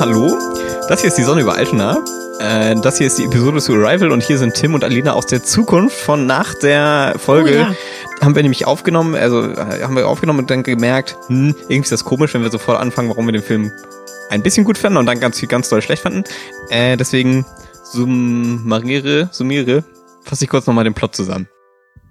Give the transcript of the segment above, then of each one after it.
Hallo, das hier ist die Sonne über Altena. Äh, das hier ist die Episode zu Arrival und hier sind Tim und Alina aus der Zukunft von nach der Folge. Oh ja. Haben wir nämlich aufgenommen, also äh, haben wir aufgenommen und dann gemerkt, hm, irgendwie ist das komisch, wenn wir sofort anfangen, warum wir den Film ein bisschen gut fanden und dann ganz ganz doll schlecht fanden. Äh, deswegen summiere, summiere, fasse ich kurz nochmal den Plot zusammen.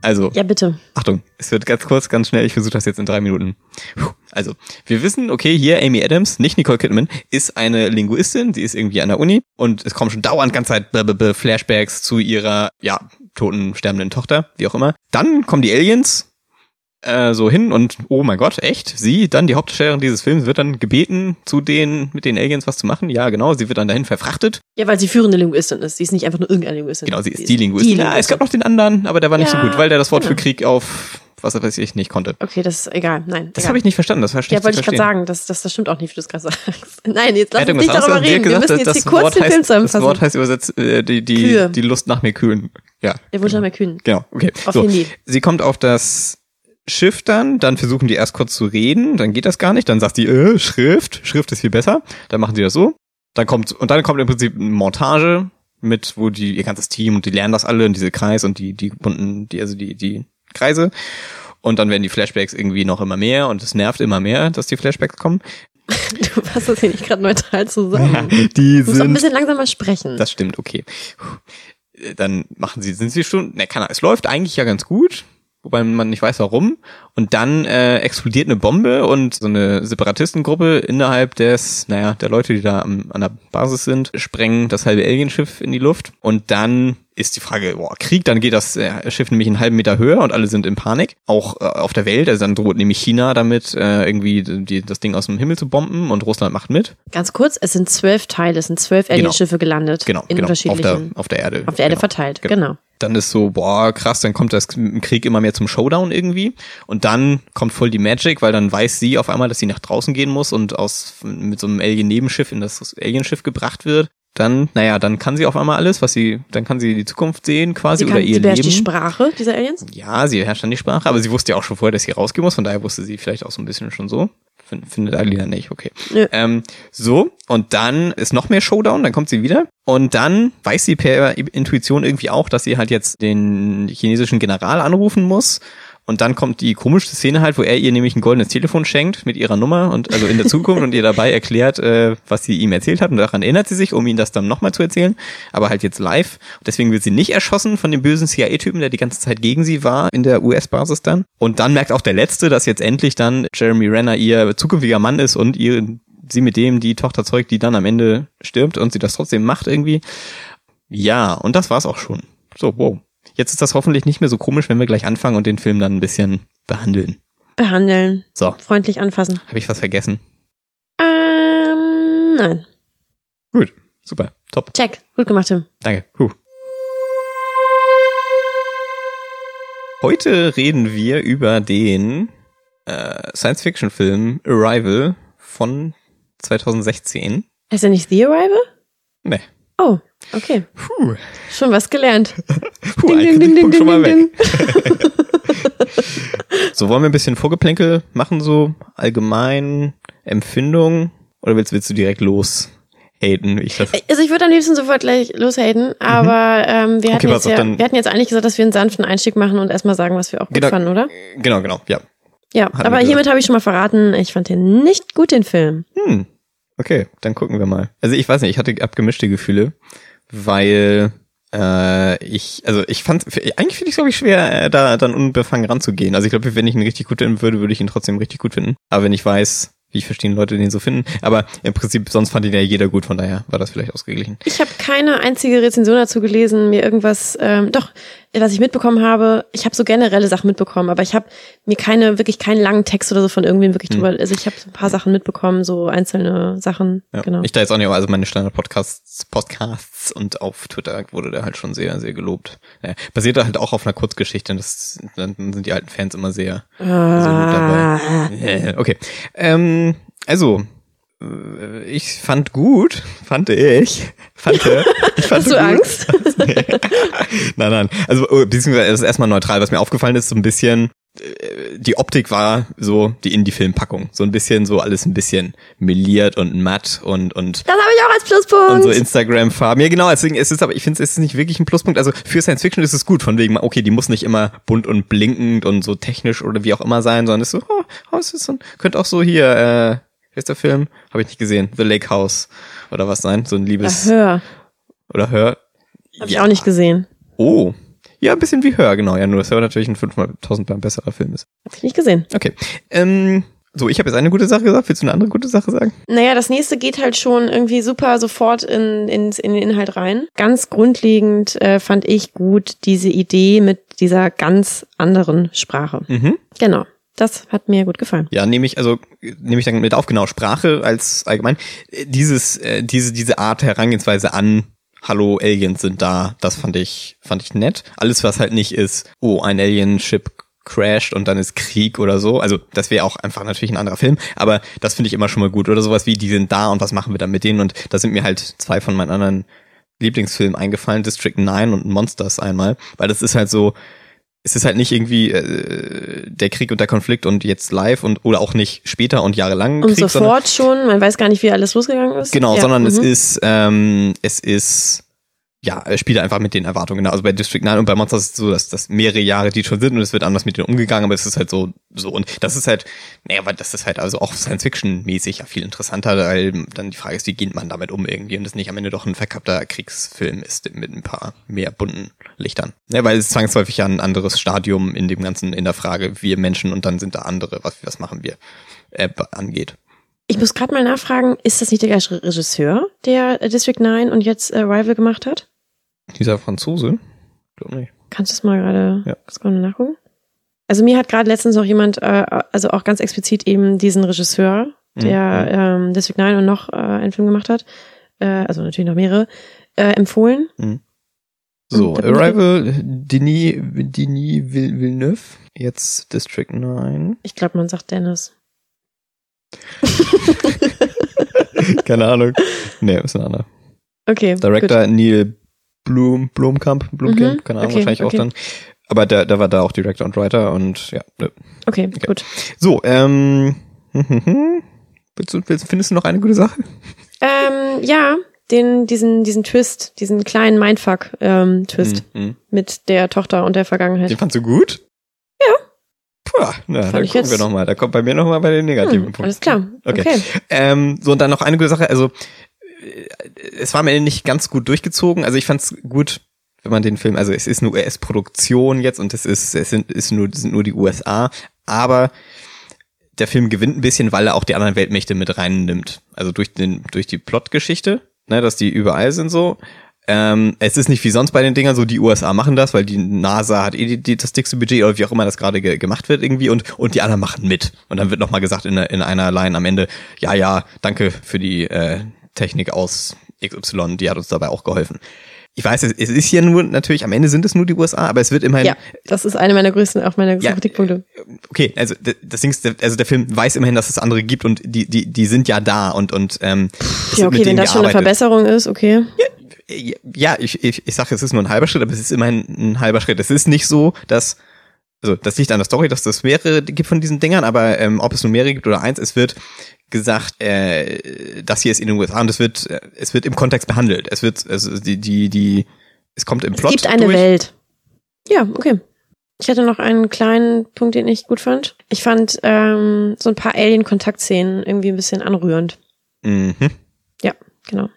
Also, Ja, bitte. Achtung, es wird ganz kurz, ganz schnell. Ich versuche das jetzt in drei Minuten. Puh. Also, wir wissen, okay, hier Amy Adams, nicht Nicole Kidman, ist eine Linguistin, sie ist irgendwie an der Uni und es kommen schon dauernd ganze Zeit b -b -b Flashbacks zu ihrer, ja, toten, sterbenden Tochter, wie auch immer. Dann kommen die Aliens äh, so hin und oh mein Gott, echt? Sie, dann die Hauptdarstellerin dieses Films, wird dann gebeten, zu den, mit den Aliens was zu machen. Ja, genau, sie wird dann dahin verfrachtet. Ja, weil sie führende Linguistin ist. Sie ist nicht einfach nur irgendeine Linguistin. Genau, sie ist die Linguistin. Ja, es gab noch den anderen, aber der war nicht Ja, so gut, weil der das Wort für genau. Krieg auf, was weiß ich, nicht konnte. Okay, das ist egal. Nein. Das habe ich nicht verstanden, das war schlecht Ja, wollte ich gerade sagen, das, das, das stimmt auch nicht, wie du es gerade sagst. Nein, jetzt lass uns nicht darüber reden. Wir gesagt, müssen dass jetzt hier kurz den Film heißt, Das zusammenfassen. Wort heißt übersetzt äh, die, die, Kühe. die Lust nach mehr Kühen. Ja, Der Wunsch nach mehr Kühen. genau, okay. Auf so. Hindi. Sie kommt auf das Schiff dann, dann versuchen die erst kurz zu reden, dann geht das gar nicht, dann sagt die, äh, Schrift, Schrift ist viel besser, dann machen sie das so. Dann kommt, und dann kommt im Prinzip eine Montage mit, wo die, ihr ganzes Team und die lernen das alle in diese Kreis und die, die bunten, die, also die, die Kreise. Und dann werden die Flashbacks irgendwie noch immer mehr und es nervt immer mehr, dass die Flashbacks kommen. Du fasst das hier nicht gerade neutral zusammen. Die Du musst auch ein bisschen langsamer sprechen. Das stimmt, okay. Dann machen sie, sind sie schon, ne, kann, es läuft eigentlich ja ganz gut, wobei man nicht weiß warum. Und dann äh, explodiert eine Bombe und so eine Separatistengruppe innerhalb des, naja, der Leute, die da am, an der Basis sind, sprengen das halbe Alienschiff in die Luft. Und dann ist die Frage, boah, Krieg, dann geht das äh, Schiff nämlich einen halben Meter höher und alle sind in Panik. Auch äh, auf der Welt, also dann droht nämlich China damit, äh, irgendwie die, das Ding aus dem Himmel zu bomben und Russland macht mit. Ganz kurz, es sind zwölf Teile, es sind zwölf Alienschiffe gelandet. Genau, in genau. Auf der, unterschiedlichen, auf der Erde. auf der Erde genau. verteilt. Genau. Genau. dann ist so, boah, krass, dann kommt das Krieg immer mehr zum Showdown irgendwie. Und dann kommt voll die Magic, weil dann weiß sie auf einmal, dass sie nach draußen gehen muss und aus mit so einem Alien-Nebenschiff in das Alienschiff gebracht wird. Dann, naja, dann kann sie auf einmal alles, was sie, dann kann sie die Zukunft sehen quasi Sie, kann, oder ihr sie Leben. die Sprache dieser Aliens. ja, sie beherrscht dann die Sprache, aber sie wusste ja auch schon vorher, dass sie rausgehen muss, von daher wusste sie vielleicht auch so ein bisschen schon so. Fin- Findet Alina nicht, okay. Nö. Ähm, so, und dann ist noch mehr Showdown, dann kommt sie wieder. Und dann weiß sie per Intuition irgendwie auch, dass sie halt jetzt den chinesischen General anrufen muss. Und dann kommt die komischste Szene halt, wo er ihr nämlich ein goldenes Telefon schenkt mit ihrer Nummer und also in der Zukunft und ihr dabei erklärt, äh, was sie ihm erzählt hat. Und daran erinnert sie sich, um ihn das dann nochmal zu erzählen. Aber halt jetzt live. Und deswegen wird sie nicht erschossen von dem bösen CIA-Typen, der die ganze Zeit gegen sie war in der US-Basis dann. Und dann merkt auch der Letzte, dass jetzt endlich dann Jeremy Renner ihr zukünftiger Mann ist und ihr sie mit dem die Tochter zeugt, die dann am Ende stirbt und sie das trotzdem macht irgendwie. Ja, und das war's auch schon. So, wow. Jetzt ist das hoffentlich nicht mehr so komisch, wenn wir gleich anfangen und den Film dann ein bisschen behandeln. Behandeln, So, freundlich anfassen. habe ich was vergessen? Ähm, nein. Gut, super, top, Check. Gut gemacht, Tim. danke. Puh. Heute reden wir über den äh, Science-Fiction-Film Arrival von 2016. Heißt er nicht The Arrival? Ne. Oh, okay. Puh, Schon was gelernt. Puh Ding, ein ding, ding, ding, schon mal weg. So, wollen wir ein bisschen Vorgeplänkel machen, so allgemein Empfindung? Oder willst, willst du direkt los haten? Ich das, Also ich würde am liebsten sofort gleich loshaten, aber ähm, wir, hatten Mhm. pass jetzt ja, wir hatten jetzt eigentlich gesagt, dass wir einen sanften Einstieg machen und erstmal sagen, was wir auch gut Genau. fanden, oder? genau, genau, ja. Ja, wir aber hiermit habe ich schon mal verraten, ich fand den nicht gut, den Film. Hm. Okay, dann gucken wir mal. Also ich weiß nicht, ich hatte abgemischte Gefühle, weil äh, ich, also ich fand, eigentlich finde ich es glaube ich schwer, äh, da dann unbefangen ranzugehen. Also ich glaube, wenn ich ihn richtig gut finden würde, würde ich ihn trotzdem richtig gut finden. Aber wenn ich weiß, wie verschiedene Leute den so finden, aber im Prinzip sonst fand ihn ja jeder gut, von daher war das vielleicht ausgeglichen. Ich habe keine einzige Rezension dazu gelesen, mir irgendwas, ähm, doch, was ich mitbekommen habe, ich habe so generelle Sachen mitbekommen, aber ich habe mir keine, wirklich keinen langen Text oder so von irgendwem wirklich drüber, also ich habe so ein paar Sachen mitbekommen, so einzelne Sachen, Ja. genau. Ich da jetzt auch nicht, also meine Standard-Podcasts, Podcasts und auf Twitter wurde der halt schon sehr, sehr gelobt. Ja, basiert halt auch auf einer Kurzgeschichte, das, dann sind die alten Fans immer sehr, sehr gut Ah. dabei. Ja, okay. Ähm, also, äh, ich fand gut, fand ich, fand ich fand Hast du gut. Angst? nein, nein. Also, oh, beziehungsweise, es ist erstmal neutral. Was mir aufgefallen ist, so ein bisschen, äh, die Optik war so die Indie-Film-Packung. So ein bisschen so alles ein bisschen meliert und matt und und Das habe ich auch als Pluspunkt. und so Instagram-Farben. Ja, genau, deswegen ist es aber, ich finde es ist nicht wirklich ein Pluspunkt. Also für Science Fiction ist es gut, von wegen, okay, die muss nicht immer bunt und blinkend und so technisch oder wie auch immer sein, sondern es ist so, oh, oh ist so, könnte auch so hier, äh, wie ist der Film? Habe ich nicht gesehen. The Lake House oder was sein? So ein ja, Liebes hör. oder Hör. Habe ich auch nicht gesehen. Oh. Ja, ein bisschen wie Hör, genau. Ja, nur dass Hör natürlich ein fünfmal tausendmal besserer Film ist. Habe ich nicht gesehen. Okay. Ähm, so, ich habe jetzt eine gute Sache gesagt. Willst du eine andere gute Sache sagen? Naja, das nächste geht halt schon irgendwie super sofort in, in, in den Inhalt rein. Ganz grundlegend äh, fand ich gut diese Idee mit dieser ganz anderen Sprache. Mhm. Genau. Das hat mir gut gefallen. Ja, nehme ich, also nehme ich dann mit auf, genau, Sprache als allgemein. Äh, Dieses, äh, diese, diese Art Herangehensweise an Hallo, Aliens sind da, das fand ich, fand ich nett. Alles, was halt nicht ist, oh, ein Alien-Ship crasht und dann ist Krieg oder so. Also das wäre auch einfach natürlich ein anderer Film, aber das finde ich immer schon mal gut. Oder sowas wie, die sind da und was machen wir dann mit denen? Und da sind mir halt zwei von meinen anderen Lieblingsfilmen eingefallen, District 9 und Monsters einmal, weil das ist halt so, es ist halt nicht irgendwie äh, der Krieg und der Konflikt und jetzt live und oder auch nicht später und jahrelang Und Krieg, sofort schon, man weiß gar nicht, wie alles losgegangen ist. genau, Ja, sondern es mhm. ist ähm, es ist ja, er spielt einfach mit den Erwartungen. Also bei District 9 und bei Monsters ist es so, dass das mehrere Jahre die schon sind und es wird anders mit denen umgegangen, aber es ist halt so, so. Und das ist halt, naja, weil das ist halt also auch Science-Fiction-mäßig ja viel interessanter, weil dann die Frage ist, wie geht man damit um irgendwie und es nicht am Ende doch ein verkappter Kriegsfilm ist mit ein paar mehr bunten Lichtern. Ja, weil es zwangsläufig ja ein anderes Stadium in dem Ganzen, in der Frage, wir Menschen und dann sind da andere, was, was machen wir, äh, angeht. Ich muss gerade mal nachfragen, ist das nicht der gleiche Regisseur, der äh, District 9 und jetzt äh, Rival gemacht hat? Dieser Franzose? Glaub nicht. Kannst du es mal gerade Ja. kurz mal nachgucken? Also mir hat gerade letztens noch jemand, äh, also auch ganz explizit eben diesen Regisseur, der ähm, District 9 und noch äh, einen Film gemacht hat, äh, also natürlich noch mehrere, äh, empfohlen. So, bin ich- Arrival, Denis, Denis Vill- Villeneuve, jetzt District 9. Ich glaube, man sagt Dennis. Keine Ahnung. Nee, ist ein anderer. Okay. Director Neil Blum, Blumkamp, Blumkamp, Mhm, keine Ahnung, okay, wahrscheinlich auch okay. dann. Aber der, der war da auch Director und Writer und ja. Gut. Okay, Okay. gut. So, ähm, willst du, willst, findest du noch eine gute Sache? Ähm, ja, den, diesen, diesen Twist, diesen kleinen Mindfuck-Twist Hm, hm. mit der Tochter und der Vergangenheit. Den fandst du gut? Ja. Puh, na, Fand dann gucken wir jetzt- noch mal. Da kommt bei mir noch mal bei den negativen Hm, Punkten. alles klar. Okay. Okay. Ähm, so, und dann noch eine gute Sache, also äh, es war mir nicht ganz gut durchgezogen. Also ich fand's gut, wenn man den Film, also es ist eine US-Produktion jetzt und es ist, es sind, ist nur, sind nur die USA, aber der Film gewinnt ein bisschen, weil er auch die anderen Weltmächte mit reinnimmt. Also durch den, durch die Plotgeschichte, ne, dass die überall sind so. Ähm, es ist nicht wie sonst bei den Dingern so, die USA machen das, weil die NASA hat eh die, die, das dickste Budget oder wie auch immer das gerade ge gemacht wird irgendwie und, und die anderen machen mit. Und dann wird nochmal gesagt in, in einer Line am Ende, ja, ja, danke für die äh, Technik aus XY, die hat uns dabei auch geholfen. Ich weiß, es, ist hier nur, natürlich, am Ende sind es nur die USA, aber es wird immerhin, Ja, das ist eine meiner größten, auch meiner Ja, Kritikpunkte. okay, also das Ding ist, also der Film weiß immerhin, dass es andere gibt und die, die, die sind ja da und, und ähm, Ja, okay, wenn das schon eine. Verbesserung ist, okay. Ja, ich, ich, ich sage, es ist nur ein halber Schritt, aber es ist immerhin ein halber Schritt. Es ist nicht so, dass, also das liegt an der Story, dass das mehrere gibt von diesen Dingern, aber ähm, ob es nur mehrere gibt oder eins, es wird gesagt, äh, das hier ist in den USA und es wird, äh, es wird im Kontext behandelt. Es wird, also die, die, die, es kommt im Es Plot gibt eine durch. Welt. Ja, okay. Ich hatte noch einen kleinen Punkt, den ich gut fand. Ich fand ähm, so ein paar Alien-Kontaktszenen irgendwie ein bisschen anrührend. Mhm. Ja, genau.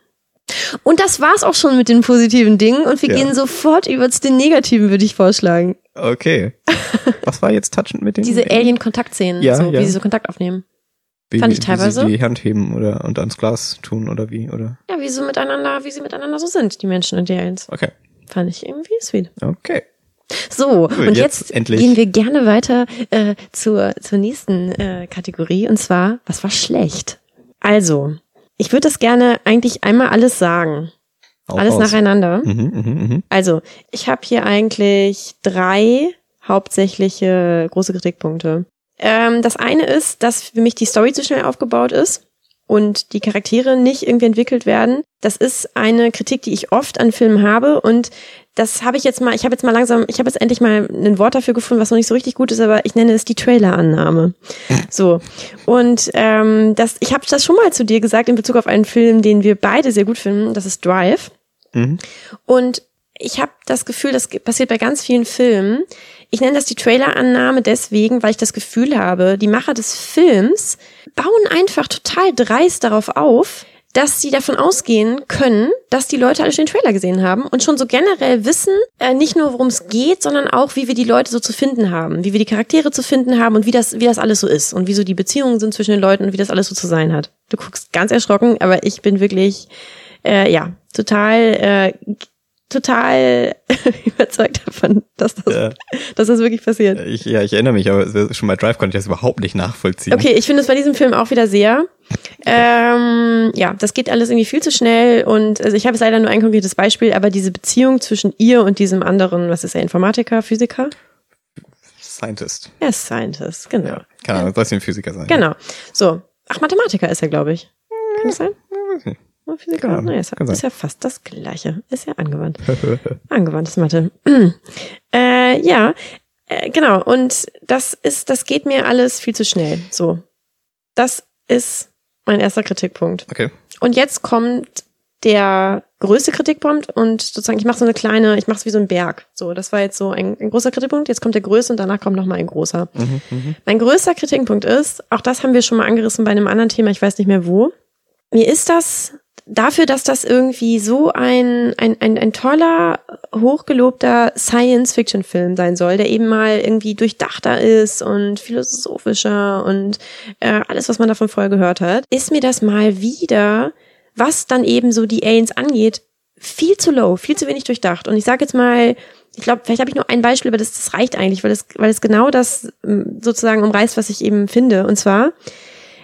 Und das war's auch schon mit den positiven Dingen und wir Ja. gehen sofort über zu den negativen, würde ich vorschlagen. Okay. Was war jetzt touchend mit den Diese Alien-Kontaktszenen, Ja, so, ja. wie sie so Kontakt aufnehmen. wie, fand ich wie teilweise. Sie die Hand heben oder und ans Glas tun oder wie oder? Ja, wie sie miteinander, wie sie miteinander so sind, die Menschen und die Aliens. Okay. Fand ich irgendwie sweet. Okay. So, Cool, und jetzt jetzt, gehen wir gerne weiter äh, zur, zur nächsten äh, Kategorie und zwar, was war schlecht? Also, ich würde das gerne eigentlich einmal alles sagen. Hau alles raus. nacheinander. Mhm, mhm, mhm. Also, ich habe hier eigentlich drei hauptsächliche große Kritikpunkte. Ähm, das eine ist, dass für mich die Story zu schnell aufgebaut ist und die Charaktere nicht irgendwie entwickelt werden. Das ist eine Kritik, die ich oft an Filmen habe und das habe ich jetzt mal, ich habe jetzt mal langsam, ich habe jetzt endlich mal ein Wort dafür gefunden, was noch nicht so richtig gut ist, aber ich nenne es die Trailerannahme. So. Und ähm, das, ich habe das schon mal zu dir gesagt in Bezug auf einen Film, den wir beide sehr gut finden, das ist Drive. Mhm. Und ich habe das Gefühl, das passiert bei ganz vielen Filmen. Ich nenne das die Trailerannahme deswegen, weil ich das Gefühl habe, die Macher des Films bauen einfach total dreist darauf auf, dass sie davon ausgehen können, dass die Leute alle schon den Trailer gesehen haben und schon so generell wissen, äh, nicht nur worum es geht, sondern auch, wie wir die Leute so zu finden haben, wie wir die Charaktere zu finden haben und wie das, wie das alles so ist und wie so die Beziehungen sind zwischen den Leuten und wie das alles so zu sein hat. Du guckst ganz erschrocken, aber ich bin wirklich, äh, ja, total äh, total überzeugt davon, dass das, Ja. dass das wirklich passiert. Ich, ja, ich erinnere mich, aber schon bei Drive konnte ich das überhaupt nicht nachvollziehen. Okay, ich finde es bei diesem Film auch wieder sehr. Ähm, ja, das geht alles irgendwie viel zu schnell und also ich habe leider nur ein konkretes Beispiel, aber diese Beziehung zwischen ihr und diesem anderen, was ist er, Informatiker, Physiker? Scientist. Er ist Scientist, genau. Ja. Keine Ahnung, soll es ein Physiker sein? Genau. So. Ach, Mathematiker ist er, glaube ich. Kann das sein? Physiker. Ahnung. Naja, ist, ist ja fast das Gleiche. Ist ja angewandt. Angewandtes Mathe. äh, ja, äh, genau. Und das ist, das geht mir alles viel zu schnell. So. Das ist mein erster Kritikpunkt. Okay. Und jetzt kommt der größte Kritikpunkt und sozusagen, ich mache so eine kleine, ich mache es wie so ein Berg. So, das war jetzt so ein, ein großer Kritikpunkt. Jetzt kommt der größte und danach kommt noch mal ein großer. Mhm, mhm. Mein größter Kritikpunkt ist, auch das haben wir schon mal angerissen bei einem anderen Thema, ich weiß nicht mehr wo. Mir ist das dafür, dass das irgendwie so ein, ein, ein, ein toller, hochgelobter Science-Fiction-Film sein soll, der eben mal irgendwie durchdachter ist und philosophischer und äh, alles, was man davon vorher gehört hat, ist mir das mal wieder, was dann eben so die Aliens angeht, viel zu low, viel zu wenig durchdacht. Und ich sage jetzt mal, ich glaube, vielleicht habe ich nur ein Beispiel, aber das, das reicht eigentlich, weil es, weil es genau das ähm, sozusagen umreißt, was ich eben finde. Und zwar,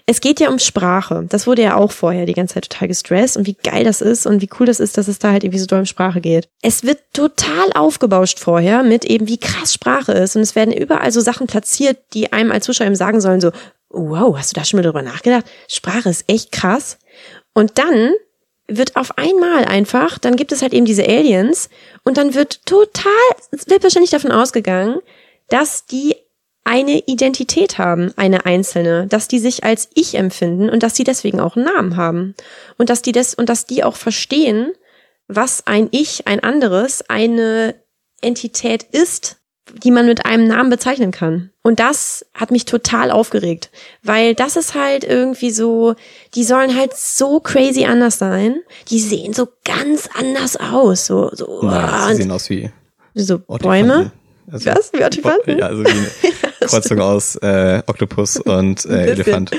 es geht ja um Sprache. Das wurde ja auch vorher die ganze Zeit total gestresst und wie geil das ist und wie cool das ist, dass es da halt irgendwie so doll um Sprache geht. Es wird total aufgebauscht vorher mit eben, wie krass Sprache ist. Und es werden überall so Sachen platziert, die einem als Zuschauer eben sagen sollen, so, wow, hast du da schon mal drüber nachgedacht? Sprache ist echt krass. Und dann wird auf einmal einfach, dann gibt es halt eben diese Aliens und dann wird total selbstverständlich davon ausgegangen, dass die eine Identität haben, eine einzelne, dass die sich als ich empfinden und dass die deswegen auch einen Namen haben und dass die das und dass die auch verstehen, was ein Ich, ein anderes, eine Entität ist, die man mit einem Namen bezeichnen kann. Und das hat mich total aufgeregt, weil das ist halt irgendwie so, die sollen halt so crazy anders sein. Die sehen so ganz anders aus, so so und sie sehen aus wie so. Bäume. Also, Was? Wie Ortifanten? Ja, also wie Kreuzung aus äh, Oktopus und äh. Elefant.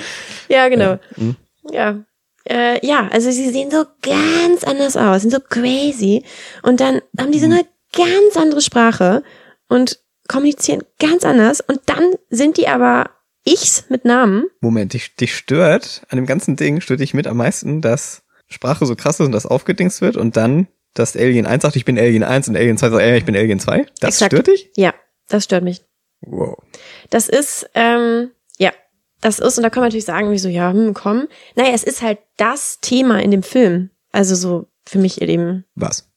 Ja, genau. Mhm. Ja. Äh, ja, also sie sehen so ganz anders aus, sind so crazy. Und dann haben die so eine ganz andere Sprache und kommunizieren ganz anders. Und dann sind die aber Ichs mit Namen. Moment, dich, dich stört, an dem ganzen Ding stört dich mit am meisten, dass Sprache so krass ist und das aufgedingst wird und dann, dass Alien 1 sagt, ich bin Alien 1 und Alien 2 sagt, ey, ich bin Alien 2. Das Exakt. stört dich? Ja, das stört mich. Wow. Das ist, ähm, ja, das ist, und da kann man natürlich sagen, wie so, ja, hm, komm. Naja, es ist halt das Thema in dem Film. Also so für mich eben Was?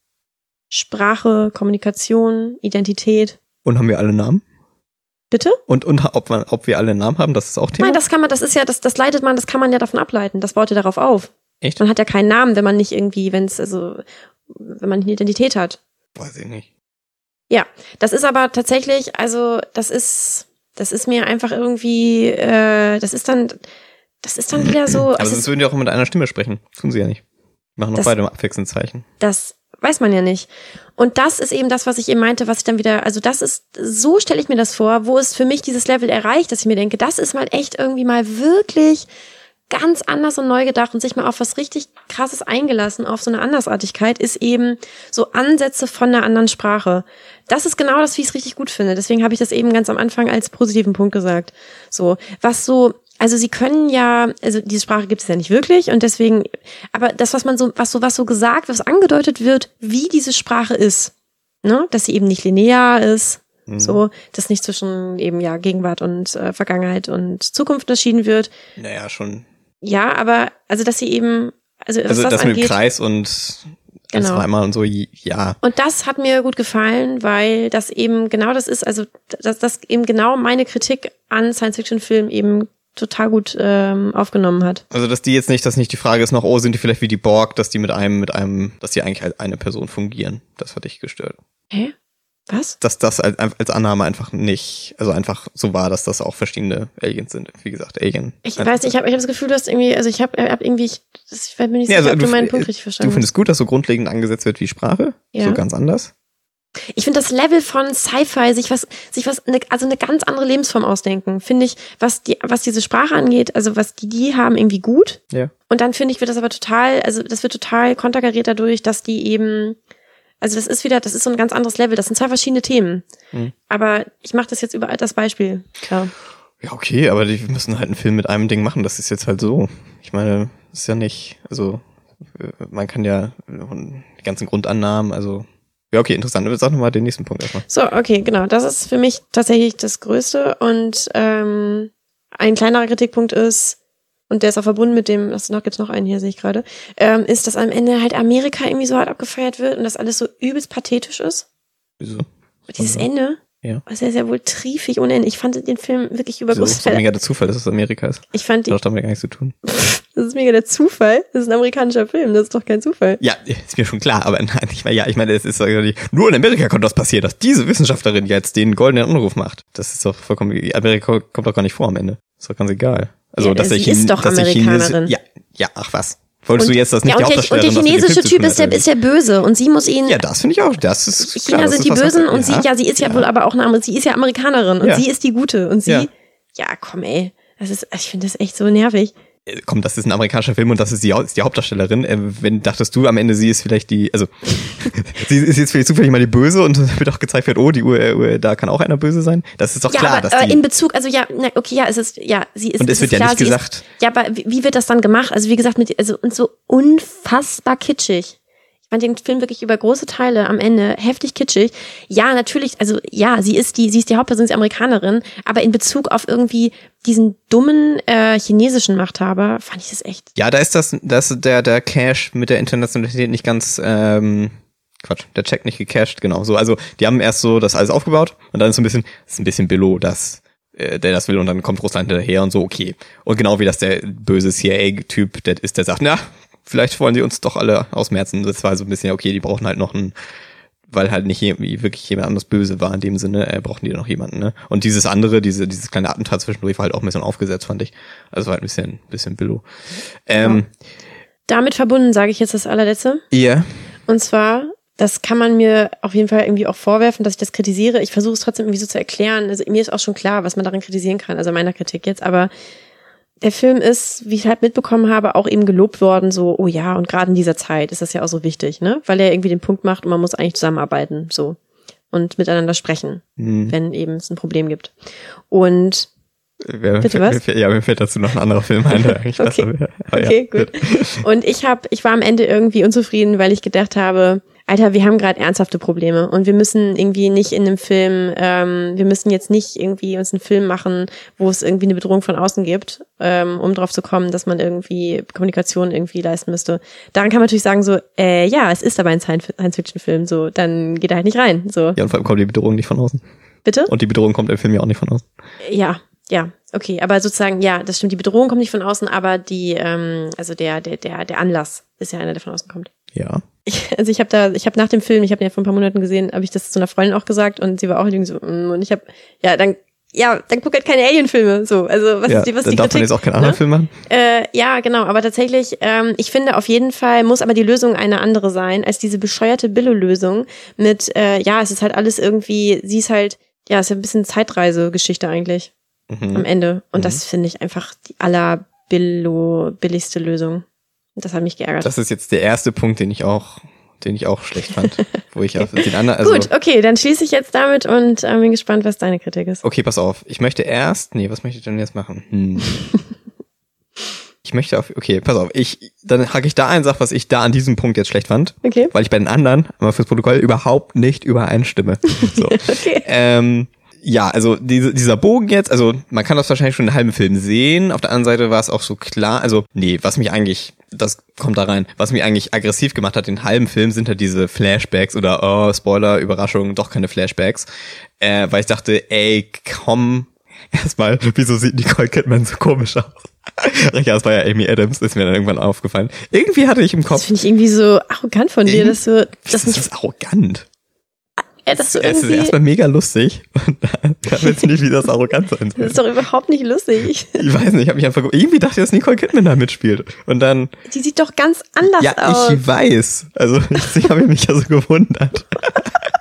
Sprache, Kommunikation, Identität. Und haben wir alle Namen? Bitte? Und, und ob, man, ob wir alle Namen haben, das ist auch Thema? Nein, das kann man, das ist ja, das, das leitet man, das kann man ja davon ableiten. Das baut ja darauf auf. Echt? Man hat ja keinen Namen, wenn man nicht irgendwie, wenn es, also, wenn man eine Identität hat. Weiß ich nicht. Ja, das ist aber tatsächlich, also, das ist, das ist mir einfach irgendwie, äh, das ist dann, das ist dann wieder so, Aber also, sonst würden die auch mit einer Stimme sprechen. Tun sie ja nicht. Die machen noch beide abwechselnd Zeichen. das weiß man ja nicht. Und das ist eben das, was ich eben meinte, was ich dann wieder, also das ist, so stelle ich mir das vor, wo es für mich dieses Level erreicht, dass ich mir denke, das ist mal echt irgendwie mal wirklich ganz anders und neu gedacht und sich mal auf was richtig krasses eingelassen, auf so eine Andersartigkeit, ist eben so Ansätze von einer anderen Sprache. Das ist genau das, wie ich es richtig gut finde. Deswegen habe ich das eben ganz am Anfang als positiven Punkt gesagt. So, was so, also sie können ja, also diese Sprache gibt es ja nicht wirklich und deswegen, aber das, was man so, was so, was so gesagt, was angedeutet wird, wie diese Sprache ist, ne, dass sie eben nicht linear ist, Mhm. so, dass nicht zwischen eben ja Gegenwart und äh, Vergangenheit und Zukunft unterschieden wird. Naja, schon. Ja, aber also dass sie eben, also Also das, das mit dem angeht, Kreis und Genau. zweimal und so, ja. Und das hat mir gut gefallen, weil das eben genau das ist, also dass das eben genau meine Kritik an Science-Fiction-Filmen eben total gut ähm, aufgenommen hat. Also, dass die jetzt nicht, dass nicht die Frage ist noch, oh, sind die vielleicht wie die Borg, dass die mit einem, mit einem, dass die eigentlich als eine Person fungieren. Das hat dich gestört. Hä? Was? Dass das als, als Annahme einfach nicht, also einfach so war, dass das auch verschiedene Aliens sind. Wie gesagt, Alien. Ich weiß nicht, ich habe ich hab das Gefühl, du hast irgendwie, also ich habe hab irgendwie, ich, das, ich bin nicht Ja, sicher, also ob du, du- meinen Punkt richtig Du verstanden hast. findest gut, dass so grundlegend angesetzt wird wie Sprache? Ja. So ganz anders? Ich finde das Level von Sci-Fi, sich was, sich was, ne, also eine ganz andere Lebensform ausdenken, finde ich, was die, was diese Sprache angeht, also was die die haben, irgendwie gut. Ja. Und dann finde ich, wird das aber total, also das wird total konterkariert dadurch, dass die eben, also das ist wieder, das ist so ein ganz anderes Level. Das sind zwei verschiedene Themen. Mhm. Aber ich mache das jetzt über das Beispiel. Klar. Ja, okay, aber die müssen halt einen Film mit einem Ding machen. Das ist jetzt halt so. Ich meine, ist ja nicht, also äh, man kann ja die ganzen Grundannahmen, also ja, okay, interessant. Sag nochmal den nächsten Punkt erstmal. So, okay, genau. Das ist für mich tatsächlich das Größte. Und ähm, ein kleinerer Kritikpunkt ist, und der ist auch verbunden mit dem, das noch gibt's noch einen hier, sehe ich gerade, ähm, ist, dass am Ende halt Amerika irgendwie so hart abgefeiert wird und das alles so übelst pathetisch ist. Wieso? Dieses Ja. Ende. Ja. Das ist ja wohl triefig ohne Ende. Ich fand den Film wirklich über? Das ist mega der Zufall, dass es Amerika ist. Ich fand die, Hat doch damit gar nichts zu tun. das ist mega der Zufall. Das ist ein amerikanischer Film, das ist doch kein Zufall. Ja, ist mir schon klar, aber nein, ich meine, ja, ich meine, es ist nur in Amerika konnte das passieren, dass diese Wissenschaftlerin jetzt den goldenen Anruf macht. Das ist doch vollkommen, Amerika kommt doch gar nicht vor am Ende. Ist doch ganz egal. Also, Ja, dass sie ist doch dass Amerikanerin. Ja, ja, ach was. Wolltest du jetzt das nicht ja, und, der, und der chinesische Typ ist der, ist der Böse und sie muss ihn. Ja, das finde ich auch. Das ist China klar, das sind ist die Bösen und sie, ja, sie ist ja, wohl aber auch eine, sie ist ja Amerikanerin und Ja. sie ist die Gute und sie, Ja. ja, komm ey, das ist, ich finde das echt so nervig. Äh, Komm, das ist ein amerikanischer Film und das ist die, ist die Hauptdarstellerin. Äh, wenn dachtest du am Ende, sie ist vielleicht die, also sie ist jetzt vielleicht zufällig mal die Böse und wird auch gezeigt wird, oh, die Uhr, Uhr, da kann auch einer böse sein. Das ist doch ja, klar, aber dass äh, die. in Bezug, also ja, na, okay, ja, es ist, ja, sie ist. Und es wird ja klar, nicht gesagt- Ist, ja, aber wie, wie wird das dann gemacht? Also wie gesagt, mit, also und so unfassbar kitschig. Fand den Film wirklich über große Teile am Ende heftig kitschig. Ja, natürlich, also ja, sie ist die, sie ist die Hauptperson, sie ist Amerikanerin, aber in Bezug auf irgendwie diesen dummen äh, chinesischen Machthaber fand ich das echt. ja, da ist das, das der, der Cash mit der Internationalität nicht ganz, ähm, Quatsch, der Check nicht gecached, genau. So, also die haben erst so das alles aufgebaut und dann ist so ein bisschen, ist ein bisschen Billo, dass äh, der das will und dann kommt Russland hinterher und so, okay. Und genau wie das der böse CIA-Typ, der ist, der sagt, na, vielleicht wollen sie uns doch alle ausmerzen. Das war so ein bisschen, okay, die brauchen halt noch einen, weil halt nicht wirklich jemand anderes böse war in dem Sinne, äh, brauchen die noch jemanden, ne? Und dieses andere, diese, dieses kleine Attentat zwischendurch war halt auch ein bisschen aufgesetzt, fand ich. Also war halt ein bisschen, bisschen Billo. Ähm, Damit verbunden sage ich jetzt das allerletzte. ja. Und zwar, das kann man mir auf jeden Fall irgendwie auch vorwerfen, dass ich das kritisiere. Ich versuche es trotzdem irgendwie so zu erklären. Also mir ist auch schon klar, was man darin kritisieren kann, also meiner Kritik jetzt. Aber der Film ist, wie ich halt mitbekommen habe, auch eben gelobt worden, so, oh ja, und gerade in dieser Zeit ist das ja auch so wichtig, ne? Weil er irgendwie den Punkt macht und man muss eigentlich zusammenarbeiten, so. Und miteinander sprechen, Hm. wenn eben es ein Problem gibt. Und Wer, Bitte was? Ja, mir fällt dazu noch ein anderer Film ein, der eigentlich Okay. besser wäre. Aber Okay, ja, gut. Und ich habe, ich war am Ende irgendwie unzufrieden, weil ich gedacht habe, Alter, wir haben gerade ernsthafte Probleme und wir müssen irgendwie nicht in einem Film, ähm, wir müssen jetzt nicht irgendwie uns einen Film machen, wo es irgendwie eine Bedrohung von außen gibt, ähm, um drauf zu kommen, dass man irgendwie Kommunikation irgendwie leisten müsste. Daran kann man natürlich sagen so, äh, ja, es ist aber ein Science-Fiction-Film, so, dann geht er halt nicht rein, so. Ja, und vor allem kommt die Bedrohung nicht von außen. Bitte? Und die Bedrohung kommt im Film ja auch nicht von außen. Ja, ja, okay, aber sozusagen, ja, das stimmt. Die Bedrohung kommt nicht von außen, aber die, ähm, also der, der, der, der Anlass ist ja einer, der von außen kommt. Ja. Ich, also ich habe da, ich habe nach dem Film, ich habe den ja vor ein paar Monaten gesehen, habe ich das zu einer Freundin auch gesagt und sie war auch irgendwie so, mm, und ich habe, ja, dann, ja, dann guck halt keine Alien-Filme, so, also was ja. ist die, was Dann die darf man Kritik? jetzt auch keinen anderen ne? Film machen. Äh, ja, genau, aber tatsächlich, ähm, ich finde auf jeden Fall muss aber die Lösung eine andere sein als diese bescheuerte Billo-Lösung mit, äh, ja, es ist halt alles irgendwie, sie ist halt, ja, es ist ja ein bisschen Zeitreise-Geschichte eigentlich Mhm. am Ende und das finde ich einfach die aller Billo, billigste Lösung. Das hat mich geärgert. Das ist jetzt der erste Punkt, den ich auch, den ich auch schlecht fand. wo ich auf den anderen, also. Gut, okay, dann schließe ich jetzt damit und äh, bin gespannt, was deine Kritik ist. Okay, pass auf. Ich möchte erst, nee, was möchte ich denn jetzt machen? Hm. Ich möchte auf, okay, pass auf. Ich, dann hake ich da ein, sag, was ich da an diesem Punkt jetzt schlecht fand. Okay. Weil ich bei den anderen, aber fürs Protokoll, überhaupt nicht übereinstimme. So. Okay. Ähm, ja, also diese, dieser Bogen jetzt, also man kann das wahrscheinlich schon in halben Film sehen. Auf der anderen Seite war es auch so klar, also nee, was mich eigentlich, das kommt da rein, was mich eigentlich aggressiv gemacht hat, den halben Film sind halt diese Flashbacks oder oh, Spoiler, Überraschung, doch keine Flashbacks. Äh, weil ich dachte, ey, komm, erstmal, wieso sieht Nicole Kidman so komisch aus? ja, es war ja Amy Adams, ist mir dann irgendwann aufgefallen. Irgendwie hatte ich im Kopf. Das finde ich irgendwie so arrogant von dir, dass du das das ist nicht. arrogant. Ja, dass du Es ist erstmal mega lustig und dann kann jetzt nicht, wie das arrogant sein soll. Das ist doch überhaupt nicht lustig. Ich weiß nicht, ich habe mich einfach irgendwie dachte, dass Nicole Kidman da mitspielt und dann Die sieht doch ganz anders ja, aus. ich weiß. Also ich habe mich ja so gewundert.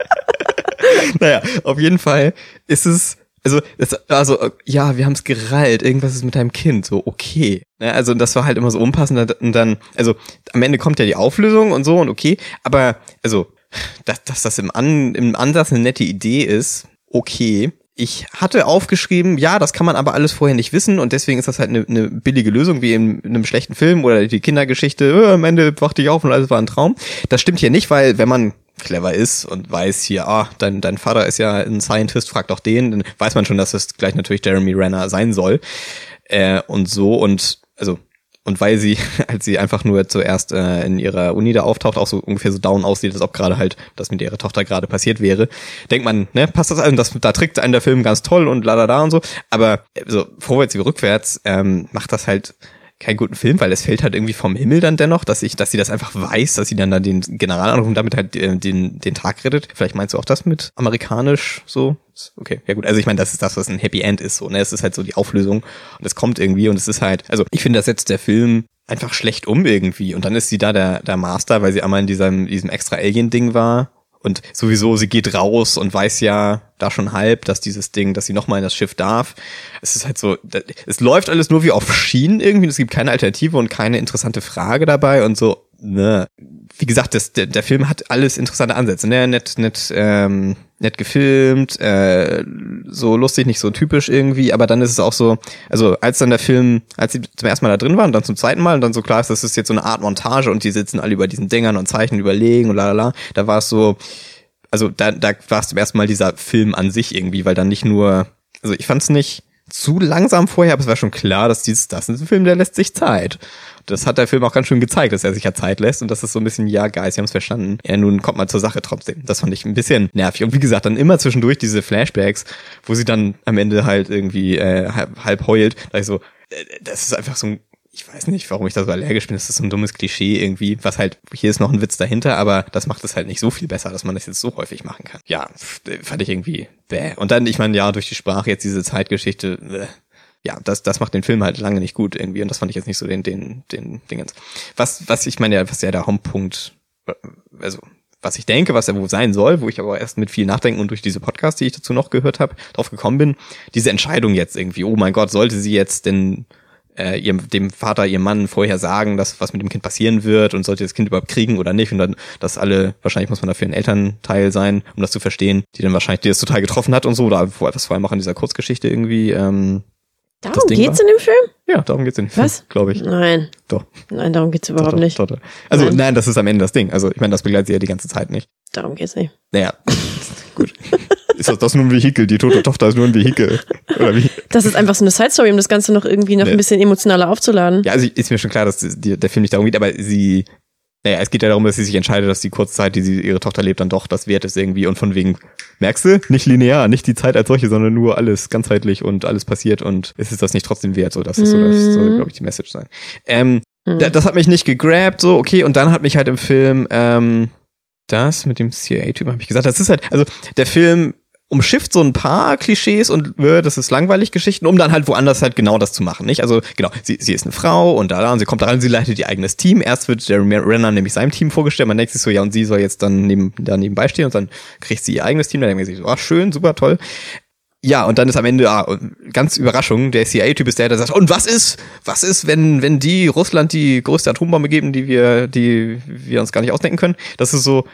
naja, auf jeden Fall ist es also, es, also ja, wir haben es gerallt, irgendwas ist mit deinem Kind, so okay. Ja, also das war halt immer so unpassend und dann, also am Ende kommt ja die Auflösung und so und okay, aber also, dass, dass das im, An, im Ansatz eine nette Idee ist, okay. Ich hatte aufgeschrieben, ja, das kann man aber alles vorher nicht wissen und deswegen ist das halt eine, eine billige Lösung, wie in, einem schlechten Film oder die Kindergeschichte, äh, am Ende wachte ich auf und alles war ein Traum. Das stimmt hier nicht, weil wenn man clever ist und weiß hier, ah, dein, dein Vater ist ja ein Scientist, frag doch den, dann weiß man schon, dass es gleich natürlich Jeremy Renner sein soll. Äh, und so und also und weil sie, als sie einfach nur zuerst äh, in ihrer Uni da auftaucht, auch so ungefähr so down aussieht, als ob gerade halt das mit ihrer Tochter gerade passiert wäre, denkt man, ne, passt das an, das, da trickt einen der Film ganz toll und la da da und so, aber äh, so vorwärts wie rückwärts ähm, macht das halt keinen guten Film, weil es fällt halt irgendwie vom Himmel dann dennoch, dass ich, dass sie das einfach weiß, dass sie dann, dann den General und damit halt äh, den, den Tag rettet. Vielleicht meinst du auch das mit amerikanisch so? Okay, ja gut. Also ich meine, das ist das, was ein Happy End ist. So, ne? Es ist halt so die Auflösung und es kommt irgendwie und es ist halt, also ich finde, das setzt der Film einfach schlecht um irgendwie. Und dann ist sie da der, der Master, weil sie einmal in diesem, diesem extra Alien-Ding war. Und sowieso, sie geht raus und weiß ja da schon halb, dass dieses Ding, dass sie nochmal in das Schiff darf. Es ist halt so, es läuft alles nur wie auf Schienen irgendwie. Es gibt keine Alternative und keine interessante Frage dabei und so, ne. Wie gesagt, das, der, der Film hat alles interessante Ansätze, ne? Nett, nett, ähm, nett gefilmt, äh, so lustig, nicht so typisch irgendwie, aber dann ist es auch so, also als dann der Film, als sie zum ersten Mal da drin waren, dann zum zweiten Mal und dann so klar ist, das ist jetzt so eine Art Montage und die sitzen alle über diesen Dingern und zeichnen, überlegen und lalala, da war es so, also da, da war es zum ersten Mal dieser Film an sich irgendwie, weil dann nicht nur, also ich fand es nicht zu langsam vorher, aber es war schon klar, dass dieses, das ist ein Film, der lässt sich Zeit. Das hat der Film auch ganz schön gezeigt, dass er sich ja Zeit lässt und das ist so ein bisschen, ja, Guys, wir haben es verstanden. Ja, nun kommt mal zur Sache trotzdem. Das fand ich ein bisschen nervig. Und wie gesagt, dann immer zwischendurch diese Flashbacks, wo sie dann am Ende halt irgendwie äh, halb, heult. Da ich so, äh, das ist einfach so ein ich weiß nicht, warum ich da so allergisch bin. Das ist so ein dummes Klischee irgendwie, was halt, hier ist noch ein Witz dahinter, aber das macht es halt nicht so viel besser, dass man das jetzt so häufig machen kann. Ja, fand ich irgendwie bäh. Und dann, ich meine, ja, durch die Sprache jetzt diese Zeitgeschichte, bäh. ja, das, das macht den Film halt lange nicht gut irgendwie und das fand ich jetzt nicht so den, den, den Dingens. Was, was ich meine, ja, was ja der Hauptpunkt, also was ich denke, was er wohl sein soll, wo ich aber erst mit viel Nachdenken und durch diese Podcasts, die ich dazu noch gehört habe, drauf gekommen bin, diese Entscheidung jetzt irgendwie, oh mein Gott, sollte sie jetzt denn äh, ihrem, dem Vater, ihrem Mann vorher sagen, dass was mit dem Kind passieren wird und sollte das Kind überhaupt kriegen oder nicht und dann, dass alle, wahrscheinlich muss man dafür ein Elternteil sein, um das zu verstehen, die dann wahrscheinlich, die das total getroffen hat und so, oder was vor allem auch in dieser Kurzgeschichte irgendwie, ähm, Darum geht's war- in dem Film? ja, darum geht's in dem Film, Was? glaube ich. Nein. Doch. Nein, darum geht's überhaupt doch, nicht. Doch, doch. Also Nein. nein. das ist am Ende das Ding. Also ich meine, das begleitet sie ja die ganze Zeit nicht. Darum geht's nicht. Naja, gut. Ist das, das nur ein Vehikel? Die tote Tochter ist nur ein Vehikel. Oder wie? Das ist einfach so eine Side-Story, um das Ganze noch irgendwie noch Nee. ein bisschen emotionaler aufzuladen. Ja, also ist mir schon klar, dass die, der Film nicht darum geht, aber sie, naja, es geht ja darum, dass sie sich entscheidet, dass die Kurzzeit, die sie ihre Tochter lebt, dann doch das wert ist irgendwie und von wegen, merkst du, nicht linear, nicht die Zeit als solche, sondern nur alles ganzheitlich und alles passiert und ist es das nicht trotzdem wert? So, das ist so, das soll, glaube ich, die Message sein. Ähm, Mhm. da, das hat mich nicht gegrabt, so, okay, und dann hat mich halt im Film, ähm, das mit dem CIA-Typen habe ich gesagt, das ist halt, also der Film umschifft so ein paar Klischees und äh, das ist langweilig Geschichten, um dann halt woanders halt genau das zu machen, nicht? Also genau, sie, sie ist eine Frau und da, da und sie kommt da rein, sie leitet ihr eigenes Team. Erst wird Jeremy Renner nämlich seinem Team vorgestellt, man denkt sich so, ja und sie soll jetzt dann neben, da nebenbei stehen und dann kriegt sie ihr eigenes Team, dann denkt man sich so, ah schön, super, toll. Ja, und dann ist am Ende, ah, ganz Überraschung, der CIA-Typ ist der, der sagt, und was ist, was ist, wenn, wenn die Russland die größte Atombombe geben, die wir, die wir uns gar nicht ausdenken können? Das ist so,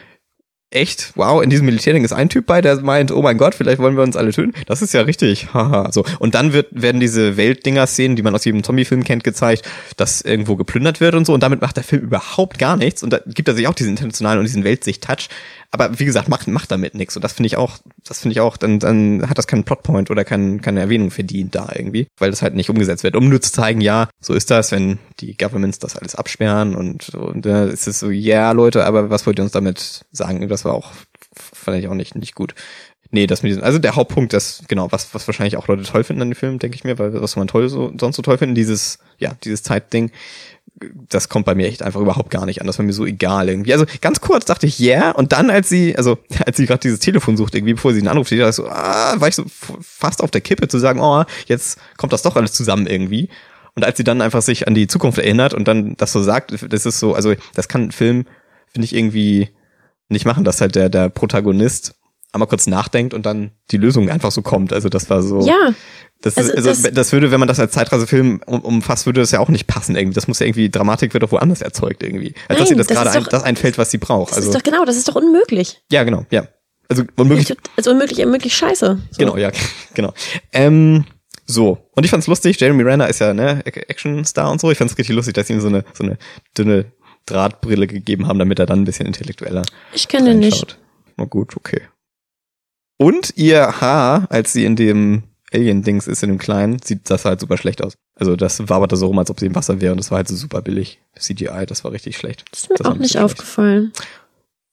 echt, wow, in diesem Militärding ist ein Typ bei, der meint, oh mein Gott, vielleicht wollen wir uns alle töten. Das ist ja richtig, haha, so. Und dann wird, werden diese Weltdinger-Szenen, die man aus jedem Zombie-Film kennt, gezeigt, dass irgendwo geplündert wird und so. Und damit macht der Film überhaupt gar nichts. Und da gibt er sich auch diesen internationalen und diesen Weltsicht-Touch. Aber wie gesagt, macht, macht damit nichts. Und das finde ich auch, das finde ich auch, dann, dann hat das keinen Plotpoint oder kein, keine Erwähnung verdient da irgendwie, weil das halt nicht umgesetzt wird. Um nur zu zeigen, ja, so ist das, wenn die Governments das alles absperren und, und da ist es so, ja, yeah, Leute, aber was wollt ihr uns damit sagen? Das war auch, fand ich auch nicht, nicht gut. Nee, das mit diesem, also der Hauptpunkt, das, genau, was, was wahrscheinlich auch Leute toll finden an dem Film, denke ich mir, weil was man toll so, sonst so toll finden, dieses, ja, dieses Zeitding, das kommt bei mir echt einfach überhaupt gar nicht an. Das war mir so egal irgendwie. Also ganz kurz dachte ich, ja, yeah, und dann, als sie, also als sie gerade dieses Telefon sucht, irgendwie, bevor sie einen Anruf steht, so, ah, war ich so fast auf der Kippe zu sagen, oh, jetzt kommt das doch alles zusammen irgendwie. Und als sie dann einfach sich an die Zukunft erinnert und dann das so sagt, das ist so, also das kann ein Film, finde ich, irgendwie nicht machen, dass halt der, der Protagonist einmal kurz nachdenkt und dann die Lösung einfach so kommt. Also das war so. Ja. Das, also, also das, das würde, wenn man das als Zeitreisefilm um, umfasst, würde das ja auch nicht passen irgendwie. Das muss ja irgendwie, Dramatik wird doch woanders erzeugt irgendwie. Als Nein, dass ihr das, das gerade ein, das einfällt, was sie braucht. Das also, ist doch genau, das ist doch unmöglich. Ja, genau, ja. Also unmöglich. Also unmöglich, unmöglich scheiße. So. Genau, ja, genau. Ähm, so. Und ich fand's lustig, Jeremy Renner ist ja, ne, Actionstar und so. Ich fand's richtig lustig, dass sie ihm so eine, so eine dünne Drahtbrille gegeben haben, damit er dann ein bisschen intellektueller Ich kenne den nicht. Na gut, okay. Und ihr Haar, als sie in dem Alien-Dings ist, in dem Kleinen, sieht das halt super schlecht aus. Also das war aber so rum, als ob sie im Wasser wäre und das war halt so super billig. CGI, das war richtig schlecht. Das ist mir das auch nicht aufgefallen.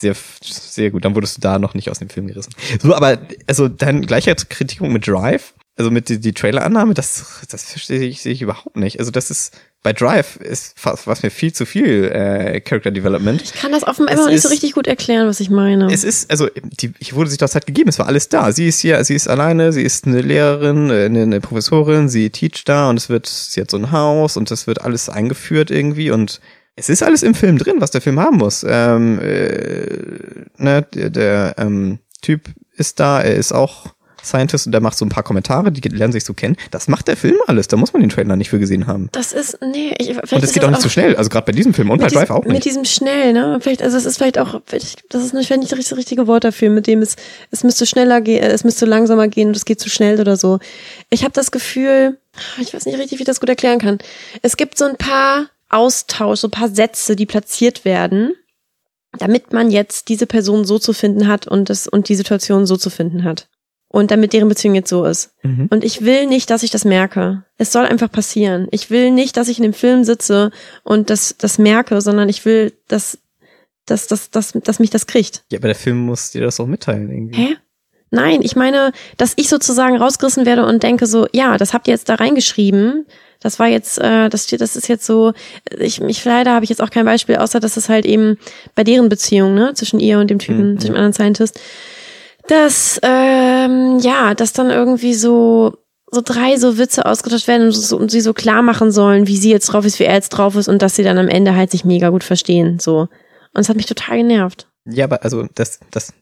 Sehr, sehr gut. Dann wurdest du da noch nicht aus dem Film gerissen. So, aber also dann gleicher Kritikung mit Drive, also mit die, die Trailer-Annahme, das, das verstehe ich, sehe ich überhaupt nicht. Also das ist, bei Drive ist fast, was mir viel zu viel äh, Character Development. Ich kann das offenbar immer noch nicht so richtig gut erklären, was ich meine. Es ist, also, die, ich wurde sich das halt gegeben, es war alles da. Sie ist hier, sie ist alleine, sie ist eine Lehrerin, äh, eine, eine Professorin, sie teacht da und es wird, sie hat so ein Haus und es wird alles eingeführt irgendwie und es ist alles im Film drin, was der Film haben muss. Ähm, äh, ne, der, der ähm, Typ ist da, er ist auch Scientist und der macht so ein paar Kommentare, die lernen sich so kennen. Das macht der Film alles. Da muss man den Trailer nicht für gesehen haben. Das ist, nee, ich, vielleicht Und es geht auch nicht so schnell. Also gerade bei diesem Film und bei Drive auch nicht. Mit diesem schnell, ne? Vielleicht, also es ist vielleicht auch, das ist nicht, nicht das richtige Wort dafür, mit dem es, es müsste schneller gehen, es müsste langsamer gehen und es geht zu schnell oder so. Ich habe das Gefühl, ich weiß nicht richtig, wie ich das gut erklären kann. Es gibt so ein paar Austausch, so ein paar Sätze, die platziert werden damit man jetzt diese Person so zu finden hat und das und die Situation so zu finden hat und damit deren Beziehung jetzt so ist. Mhm. Und ich will nicht, dass ich das merke. Es soll einfach passieren. Ich will nicht, dass ich in dem Film sitze und das, das merke, sondern ich will, dass, dass, dass, dass, dass mich das kriegt. Ja, aber der Film muss dir das auch mitteilen irgendwie. Hä? Nein, ich meine, dass ich sozusagen rausgerissen werde und denke so, ja, das habt ihr jetzt da reingeschrieben. Das war jetzt, äh, das steht, das ist jetzt so, ich, mich leider habe ich jetzt auch kein Beispiel, außer dass es halt eben bei deren Beziehung, ne, zwischen ihr und dem Typen, mhm. zwischen dem anderen Scientist, dass ähm, ja, dass dann irgendwie so so drei so Witze ausgetauscht werden und, so, und sie so klar machen sollen, wie sie jetzt drauf ist, wie er jetzt drauf ist und dass sie dann am Ende halt sich mega gut verstehen, so. Und es hat mich total genervt. Ja, aber also das das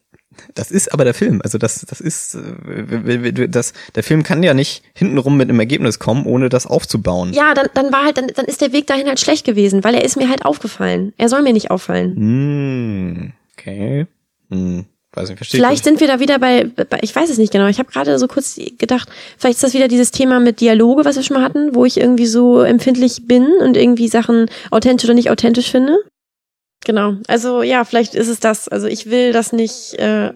das ist aber der Film. Also das das ist äh, das der Film kann ja nicht hintenrum mit einem Ergebnis kommen, ohne das aufzubauen. Ja, dann dann war halt dann, dann ist der Weg dahin halt schlecht gewesen, weil er ist mir halt aufgefallen. Er soll mir nicht auffallen. Hm, okay. Hm. Weiß nicht, verstehe vielleicht sind wir da wieder bei, bei ich weiß es nicht genau, ich habe gerade so kurz gedacht, vielleicht ist das wieder dieses Thema mit Dialoge, was wir schon mal hatten, wo ich irgendwie so empfindlich bin und irgendwie Sachen authentisch oder nicht authentisch finde. Genau, also ja, vielleicht ist es das. Also ich will das nicht, äh,